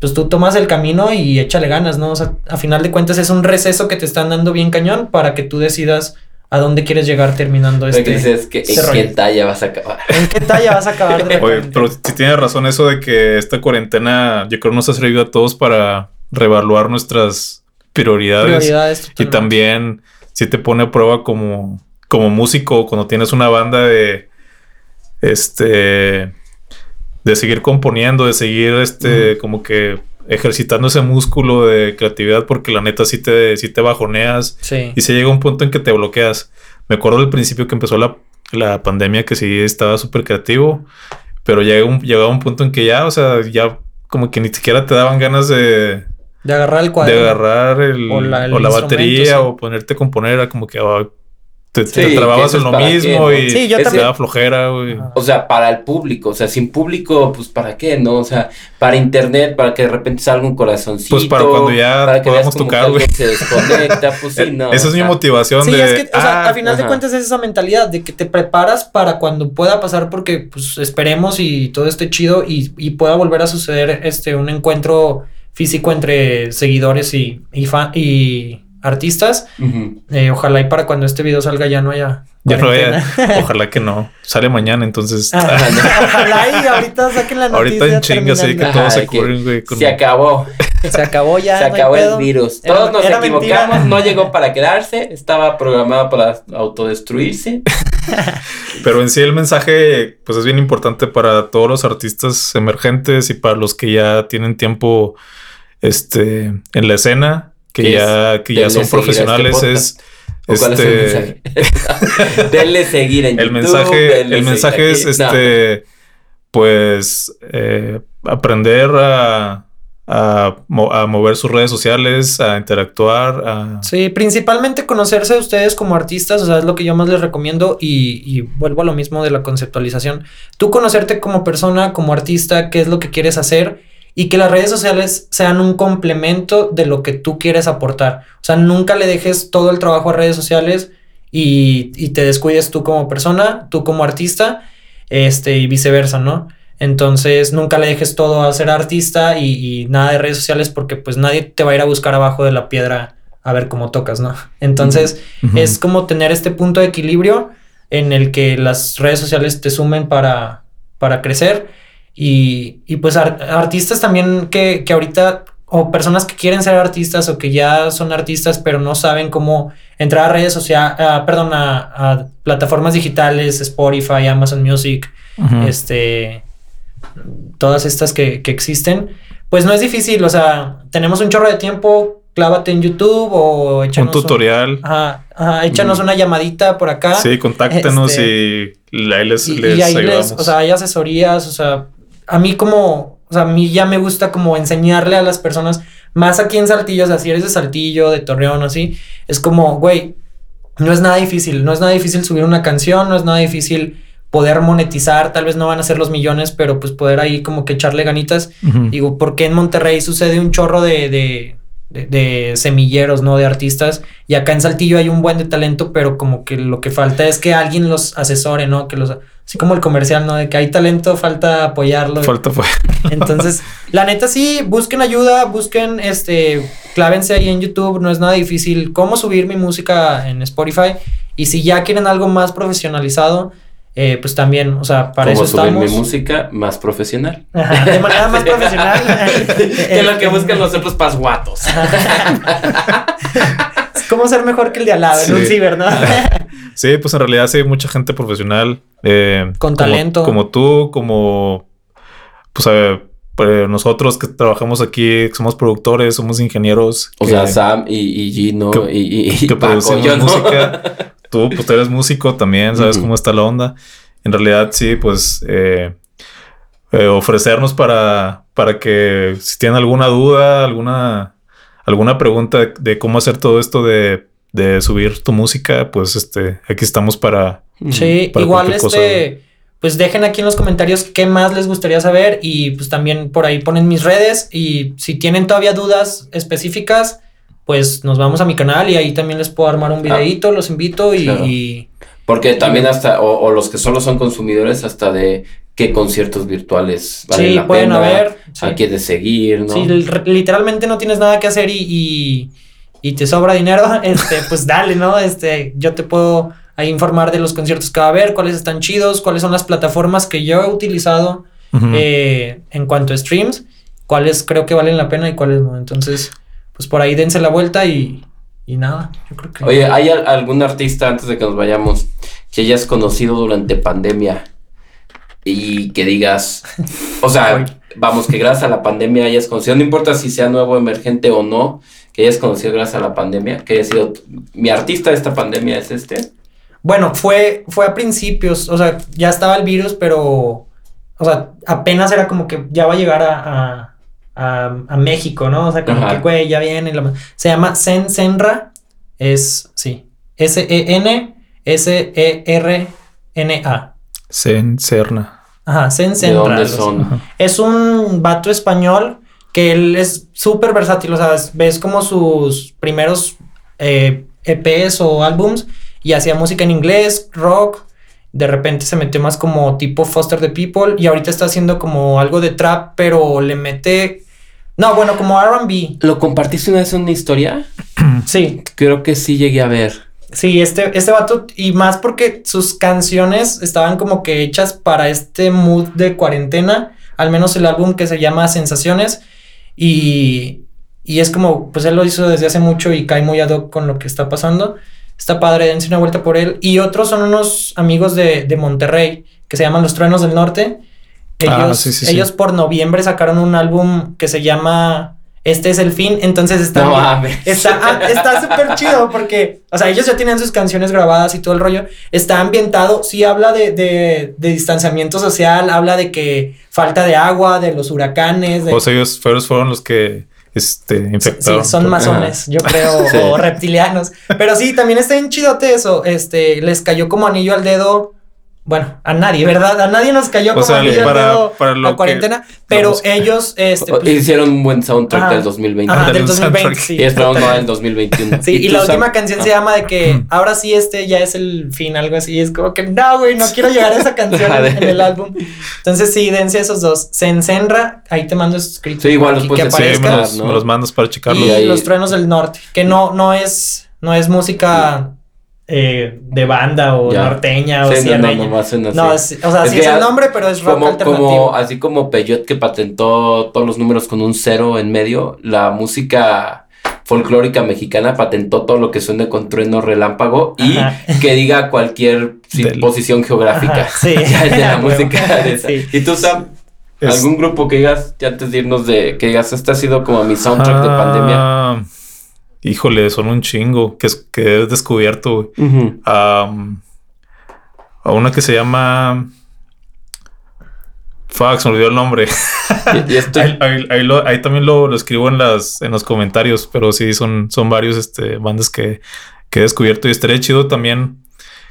pues tú tomas el camino y échale ganas, ¿no? O sea, a final de cuentas es un receso que te están dando bien cañón para que tú decidas a dónde quieres llegar terminando este. Que dices que en qué talla vas a acabar. ¿En qué talla vas a acabar? Oye, pero si tienes razón eso de que esta cuarentena, yo creo nos ha servido a todos para reevaluar nuestras prioridades. Prioridades y también si te pone a prueba como, como músico cuando tienes una banda de este de seguir componiendo, de seguir este, como que ejercitando ese músculo de creatividad, porque la neta sí te, sí te bajoneas y se llega un punto en que te bloqueas. Me acuerdo del principio que empezó la, la pandemia que sí estaba súper creativo, pero llega un, llegaba un punto en que ya, o sea, ya como que ni siquiera te daban ganas de... De agarrar el cuadro. De agarrar el, o la, batería o ponerte a componer, era como que ah, te, trababas en lo mismo y sí, te da flojera, güey. O sea, para el público, o sea, sin público, pues para qué, ¿no? O sea, para internet, para que de repente salga un corazoncito. Pues para cuando ya para que podamos tocar, güey. Se desconecta, pues sí, no. Esa es mi motivación sí, es que, o sea, a final de cuentas es esa mentalidad de que te preparas para cuando pueda pasar porque, pues, esperemos y todo esté chido y, y pueda volver a suceder este, un encuentro físico entre seguidores y, y, y artistas. Eh, ojalá y para cuando este video salga ya no haya no ojalá que no. Sale mañana, entonces. Ah, ojalá y ahorita saquen la noticia. Ahorita en chinga, sí, que todos se cubren, güey. Se acabó. Se acabó ya. Se acabó el virus. Todos nos equivocamos, no llegó para quedarse, estaba programado para autodestruirse. Pero en sí el mensaje, pues es bien importante para todos los artistas emergentes y para los que ya tienen tiempo este, en la escena, que ya, que ya son este profesionales, es ¿Cuál es el este, mensaje? Denle seguir en el Mensaje, el mensaje es este, pues, eh, aprender a, a, mover sus redes sociales, a interactuar. Sí, principalmente conocerse ustedes como artistas, o sea, es lo que yo más les recomiendo y, y, vuelvo a lo mismo de la conceptualización. Tú conocerte como persona, como artista, qué es lo que quieres hacer y que las redes sociales sean un complemento de lo que tú quieres aportar. O sea, nunca le dejes todo el trabajo a redes sociales y, y te descuides tú como persona, tú como artista, este, y viceversa, ¿no? Entonces, nunca le dejes todo a ser artista y, y, nada de redes sociales porque pues nadie te va a ir a buscar abajo de la piedra a ver cómo tocas, ¿no? Entonces, es como tener este punto de equilibrio en el que las redes sociales te sumen para, para crecer y, y pues artistas también que, que ahorita, o personas que quieren ser artistas o que ya son artistas, pero no saben cómo entrar a redes sociales, perdón, a, plataformas digitales, Spotify, Amazon Music, este, todas estas que, que existen. Pues no es difícil, o sea, tenemos un chorro de tiempo, clávate en YouTube o échanos un tutorial. ajá, échanos una llamadita por acá. Sí, contáctenos este, y ahí les, y, ahí les, o sea, hay asesorías, o sea, a mí como, o sea, a mí ya me gusta como enseñarle a las personas, más aquí en Saltillo, o sea, si eres de Saltillo, de Torreón, así, es como, güey, no es nada difícil, no es nada difícil subir una canción, no es nada difícil poder monetizar, tal vez no van a ser los millones, pero pues poder ahí como que echarle ganitas. Digo, porque en Monterrey sucede un chorro de, de, de, semilleros, ¿no? De artistas. Y acá en Saltillo hay un buen de talento, pero como que lo que falta es que alguien los asesore, ¿no? Que los Así como el comercial, ¿no? De que hay talento, falta apoyarlo. Falta apoyarlo. Entonces, la neta sí, busquen ayuda, busquen, este, clávense ahí en YouTube, no es nada difícil. Cómo subir mi música en Spotify. Y si ya quieren algo más profesionalizado, eh, pues también, o sea, para eso mi música más profesional. de manera más profesional. que lo que buscan los otros pasguatos. ¿Cómo ser mejor que el de al lado en un ciber, no? sí, pues en realidad sí hay mucha gente profesional. Eh, Con talento. Como tú, como... Pues pues nosotros que trabajamos aquí, somos productores, somos ingenieros. O sea, Sam y, Gino y, y, que producimos música. Tú, pues tú eres músico también, sabes cómo está la onda. En realidad, sí, pues eh, eh, ofrecernos para, para que si tienen alguna duda, alguna alguna pregunta de, cómo hacer todo esto de, subir tu música, pues este, aquí estamos para. Sí, igual este. Pues dejen aquí en los comentarios qué más les gustaría saber y pues también por ahí ponen mis redes y si tienen todavía dudas específicas, pues nos vamos a mi canal y ahí también les puedo armar un ah. videito, los invito y, Porque también hasta, o, los que solo son consumidores hasta de qué conciertos virtuales valen sí, pueden haber. A quién de seguir, ¿no? Sí, literalmente no tienes nada que hacer y, y, te sobra dinero, este, pues dale, ¿no? Este, yo te puedo ahí informar de los conciertos que va a haber, cuáles están chidos, cuáles son las plataformas que yo he utilizado eh, en cuanto a streams, cuáles creo que valen la pena y cuáles no. Entonces, pues por ahí dense la vuelta y, y nada, yo creo que... Oye, ¿hay algún artista antes de que nos vayamos que hayas conocido durante pandemia? y que digas, o sea, vamos, que gracias a la pandemia hayas conocido, no importa si sea nuevo, emergente o no, que hayas conocido gracias a la pandemia, que haya sido, mi artista de esta pandemia es este. Bueno, fue, fue a principios, o sea, ya estaba el virus, pero, o sea, apenas era como que ya va a llegar a, a, a, México, ¿no? O sea, como que, güey, ya viene. Se llama Sen Senra, es, sí, S-E-N-S-E-R-N-A. Sen Serna. Ajá, Sen Serna. son? Es un vato español que él es súper versátil. O sea, ves como sus primeros eh, EPs o álbums y hacía música en inglés, rock. De repente se metió más como tipo Foster the People y ahorita está haciendo como algo de trap, pero le mete. No, bueno, como RB. ¿Lo compartiste una vez en una historia? sí. Creo que sí llegué a ver. Sí, este, este vato, y más porque sus canciones estaban como que hechas para este mood de cuarentena, al menos el álbum que se llama Sensaciones, y, y es como, pues él lo hizo desde hace mucho y cae muy ad hoc con lo que está pasando. Está padre, dense una vuelta por él. Y otros son unos amigos de, de Monterrey, que se llaman Los Truenos del Norte. Ellos, Ah, sí, sí, sí. ellos por noviembre sacaron un álbum que se llama Este es el fin. Entonces está No bien- mames. Está ah, está súper chido porque, o sea, ellos ya tienen sus canciones grabadas y todo el rollo. Está ambientado, sí habla de, de, de distanciamiento social, habla de que falta de agua, de los huracanes. De, O sea, ellos fueron, fueron los que este, Sí, infectaron. son por- masones, yo creo, Sí. o reptilianos. Pero sí, también está bien chidote eso. Este, les cayó como anillo al dedo. Bueno, a nadie, ¿verdad? A nadie nos cayó O como sea, para- para lo la cuarentena. Pero ellos, este, pues, Hicieron un buen soundtrack del 2020. ajá, Ándale, del un 2020, soundtrack. sí. y esperamos no en 2021. Sí, y, la última canción se llama de que ahora sí este ya es el fin, algo así. Es como que no, güey, no quiero llegar a esa canción en, en el álbum. Entonces sí, dense esos dos. Se encenra, ahí te mando esos scripts. Sí, igual que puedes Sí, me aparezcan. los, ¿no? me los mandas para checarlos. Y Y ahí- los truenos del norte, que no, no es, no es música eh, de banda o Ya. norteña o Sí, no, no, o sea, Es sí es el nombre, pero es rock Como, alternativo. como, así como Peyot que patentó todos los números con un cero en medio, la música folclórica mexicana patentó todo lo que suene con trueno relámpago y Ajá. que diga cualquier sí, Del- posición geográfica. Ajá, sí. Ya es de la Huevo. música de esa. Sí. ¿Y tú, Sam? Es- ¿Algún grupo que digas, ya antes de irnos de, que digas, este ha sido como mi soundtrack de pandemia? Híjole, son un chingo que, es, que he descubierto, güey. A una que se llama. Fuck, se me olvidó el nombre. Y, y estoy- Ahí, ahí- ahí lo- ahí también lo, lo escribo en las en los comentarios, pero sí son, son varios este, bandas que, que he descubierto y estaría chido también.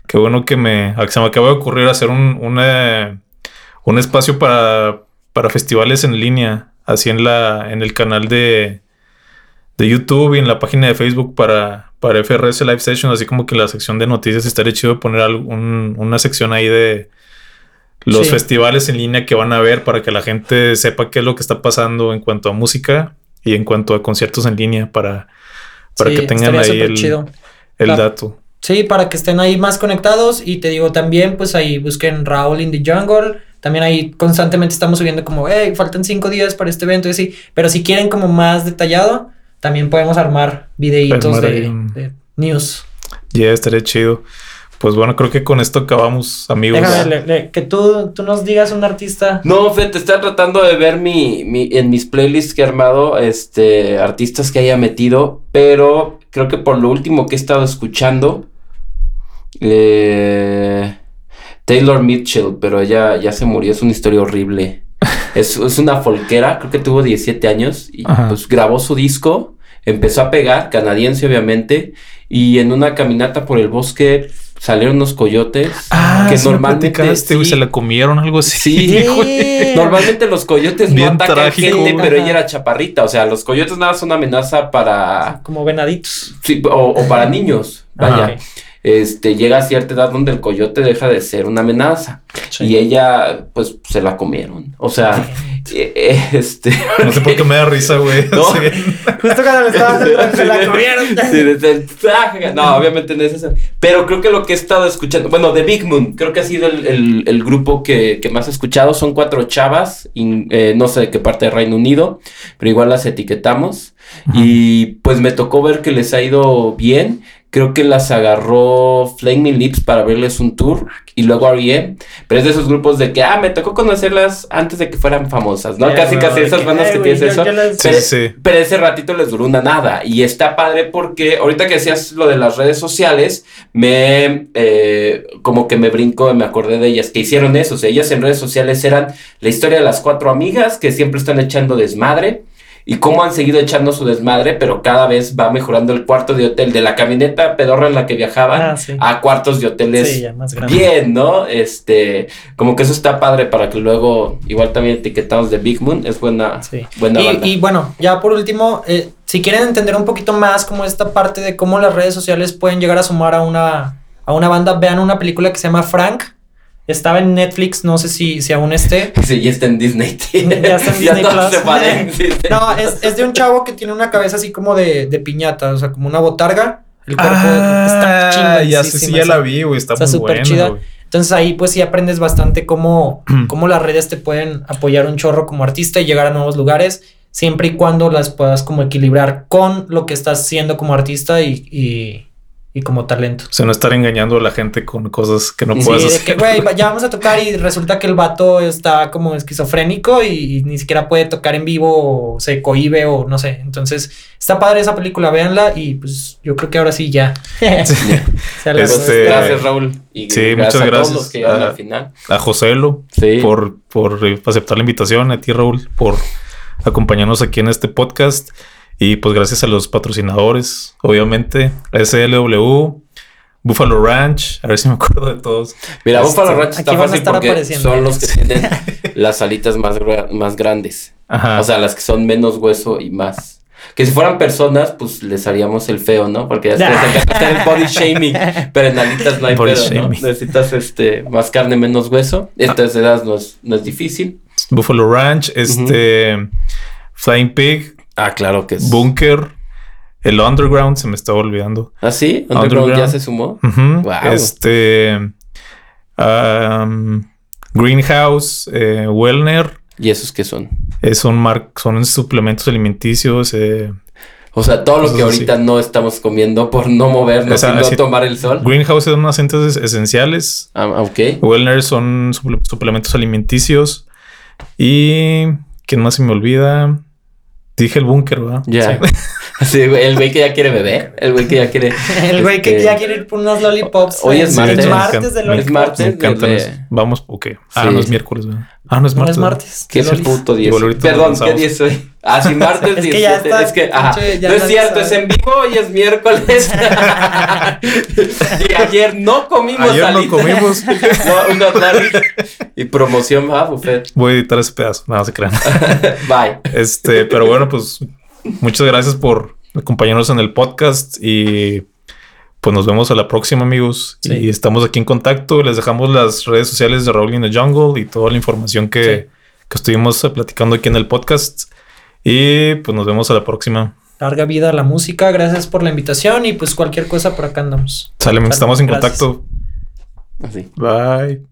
Qué bueno que me que se me acaba de ocurrir hacer un, un, un espacio para, para festivales en línea, así en la en el canal de, de YouTube y en la página de Facebook para, para FRS Live Session, así como que la sección de noticias estaría chido poner algún- una sección ahí de los Sí. festivales en línea que van a ver para que la gente sepa qué es lo que está pasando en cuanto a música y en cuanto a conciertos en línea para, para Sí, que tengan ahí el, chido. el dato. Sí, para que estén ahí más conectados. Y te digo también, pues ahí busquen Raúl in the Jungle. También ahí constantemente estamos subiendo como, hey, faltan cinco días para este evento y así. Pero si quieren como más detallado, también podemos armar videitos de, un- de news. Ya estaría chido. Pues bueno, creo que con esto acabamos, amigos. Déjame le- le- que tú, tú nos digas un artista. No, Fede, estaba tratando de ver mi, mi, en mis playlists que he armado, este, artistas que haya metido, pero creo que por lo último que he estado escuchando, eh, Taylor Mitchell, pero ella ya se murió, es una historia horrible. Es, es una folquera, creo que tuvo 17 años y Ajá. pues grabó su disco, empezó a pegar, canadiense obviamente, y en una caminata por el bosque salieron unos coyotes Ah, que normalmente sí- se la comieron algo así. Sí, güey. Normalmente los coyotes Bien no atacan trágico. gente, pero ella era chaparrita. O sea, los coyotes nada son una amenaza para. Como venaditos. sí, o, o para niños. Ajá. Vaya. Este, llega a cierta edad donde el coyote deja de ser una amenaza. Sí. Y ella, pues, se la comieron. O sea, eh, eh, este. No sé por qué me da risa, güey. No. Sí. Justo cuando le estabas se la comieron. Sí, desde el- No, obviamente no es eso. Pero creo que lo que he estado escuchando, bueno, The Big Moon, creo que ha sido el, el- el grupo que, que más he escuchado. Son cuatro chavas, in- eh, no sé de qué parte de Reino Unido, pero igual las etiquetamos. Y pues me tocó ver que les ha ido bien. Creo que las agarró Flaming Lips para verles un tour y luego R.E.M. Pero es de esos grupos de que, ah, me tocó conocerlas antes de que fueran famosas, ¿no? Casi, casi esas bandas "Ay, que tienes eso. yo las- Sí, Pero- sí. pero ese ratito les duró una nada. Y está padre porque ahorita que decías lo de las redes sociales, me eh, como que me brinco, me acordé de ellas que hicieron eso. O sea, ellas en redes sociales eran la historia de las cuatro amigas que siempre están echando desmadre. Y cómo han seguido echando su desmadre, pero cada vez va mejorando el cuarto de hotel de la camioneta pedorra en la que viajaban Ah, sí. a cuartos de hoteles Sí, ya más grande. bien, ¿no? Este, como que eso está padre para que luego, igual también etiquetados de Big Moon, es buena, Sí. buena banda. Y, y bueno, ya por último, eh, si quieren entender un poquito más como esta parte de cómo las redes sociales pueden llegar a sumar a una, a una banda, vean una película que se llama Frank. Estaba en Netflix, no sé si, si aún esté. Sí, ya está en Disney. Ya está en Disney Plus. se van en Disney. No, es, es de un chavo que tiene una cabeza así como de, de piñata, o sea, como una botarga. El cuerpo Ah, está ya sé, sí, chingoncísima ya la vi, güey. Está, Está muy súper buena, chida. Entonces ahí pues sí aprendes bastante cómo, cómo las redes te pueden apoyar un chorro como artista y llegar a nuevos lugares, siempre y cuando las puedas como equilibrar con lo que estás haciendo como artista y, y, y como talento. O sea, no estar engañando a la gente con cosas que no Sí, Sí, puedes de hacer. que, güey, va- ya vamos a tocar y resulta que el vato está como esquizofrénico y, y ni siquiera puede tocar en vivo o se cohibe o no sé. Entonces, está padre esa película, véanla y pues yo creo que ahora sí ya. Se la- Este- Gracias, Raúl. Y Sí, gracias muchas a todos gracias. los que Ah, al final. A Joselo Sí. por, por aceptar la invitación, a ti, Raúl, por acompañarnos aquí en este podcast. Y pues gracias a los patrocinadores, obviamente, SLW, Buffalo Ranch, a ver si me acuerdo de todos. Mira, Este, Buffalo Ranch está fácil porque son los que tienen las alitas más, más grandes. Ajá. O sea, las que son menos hueso y más. Que si fueran personas, pues les haríamos el feo, ¿no? Porque ya se les encanta hacer el body shaming. Pero en alitas no hay Body pedo, ¿no? shaming. Necesitas este, más carne, menos hueso. Estas edades no es, no es difícil. Buffalo Ranch, este, Flying Pig, Ah, claro que es. Bunker, el Underground, se me estaba olvidando. ¿Ah, sí? ¿Underground, ya se sumó? Wow. Este, um, Greenhouse, eh, Wellner, ¿Y esos qué son? son, mar- son suplementos alimenticios. eh, O sea, todo lo que así. ahorita no estamos comiendo por no movernos y no tomar el sol. Greenhouse son aceites esenciales. Ah, ok. Wellner son suple- suplementos alimenticios. Y, ¿quién más se me olvida? Dije el búnker, ¿verdad? Ya. Sí. Sí, güey, el güey que ya quiere beber. El güey que ya quiere. El güey que este, ya quiere ir por unos lollipops. Hoy es Sí, de martes. hecho, me martes de me- Es lollipops. martes. De- los- Vamos, ok. Ah, Sí. no es miércoles, ¿verdad? Ah, no es No martes. es ¿verdad? martes. ¿Qué es el puto 10? Igual ahorita Perdón, ¿qué lanzamos. día es hoy? Ah, sí, martes Es que 17. ya está, es que, ajá. ya no es cierto, es en vivo y es miércoles. y ayer no comimos Ayer no comimos. no, lalis. Y promoción va, buffet. Voy a editar ese pedazo. Nada, se crean. Bye. Este, pero bueno, pues muchas gracias por acompañarnos en el podcast y pues nos vemos a la próxima, amigos. Sí. Y estamos aquí en contacto. Les dejamos las redes sociales de Raúl in the Jungle y toda la información que, Sí. que estuvimos platicando aquí en el podcast. Y pues nos vemos a la próxima. Larga vida a la música. Gracias por la invitación y pues cualquier cosa por acá andamos. Sale, estamos en gracias. contacto. Así. Bye.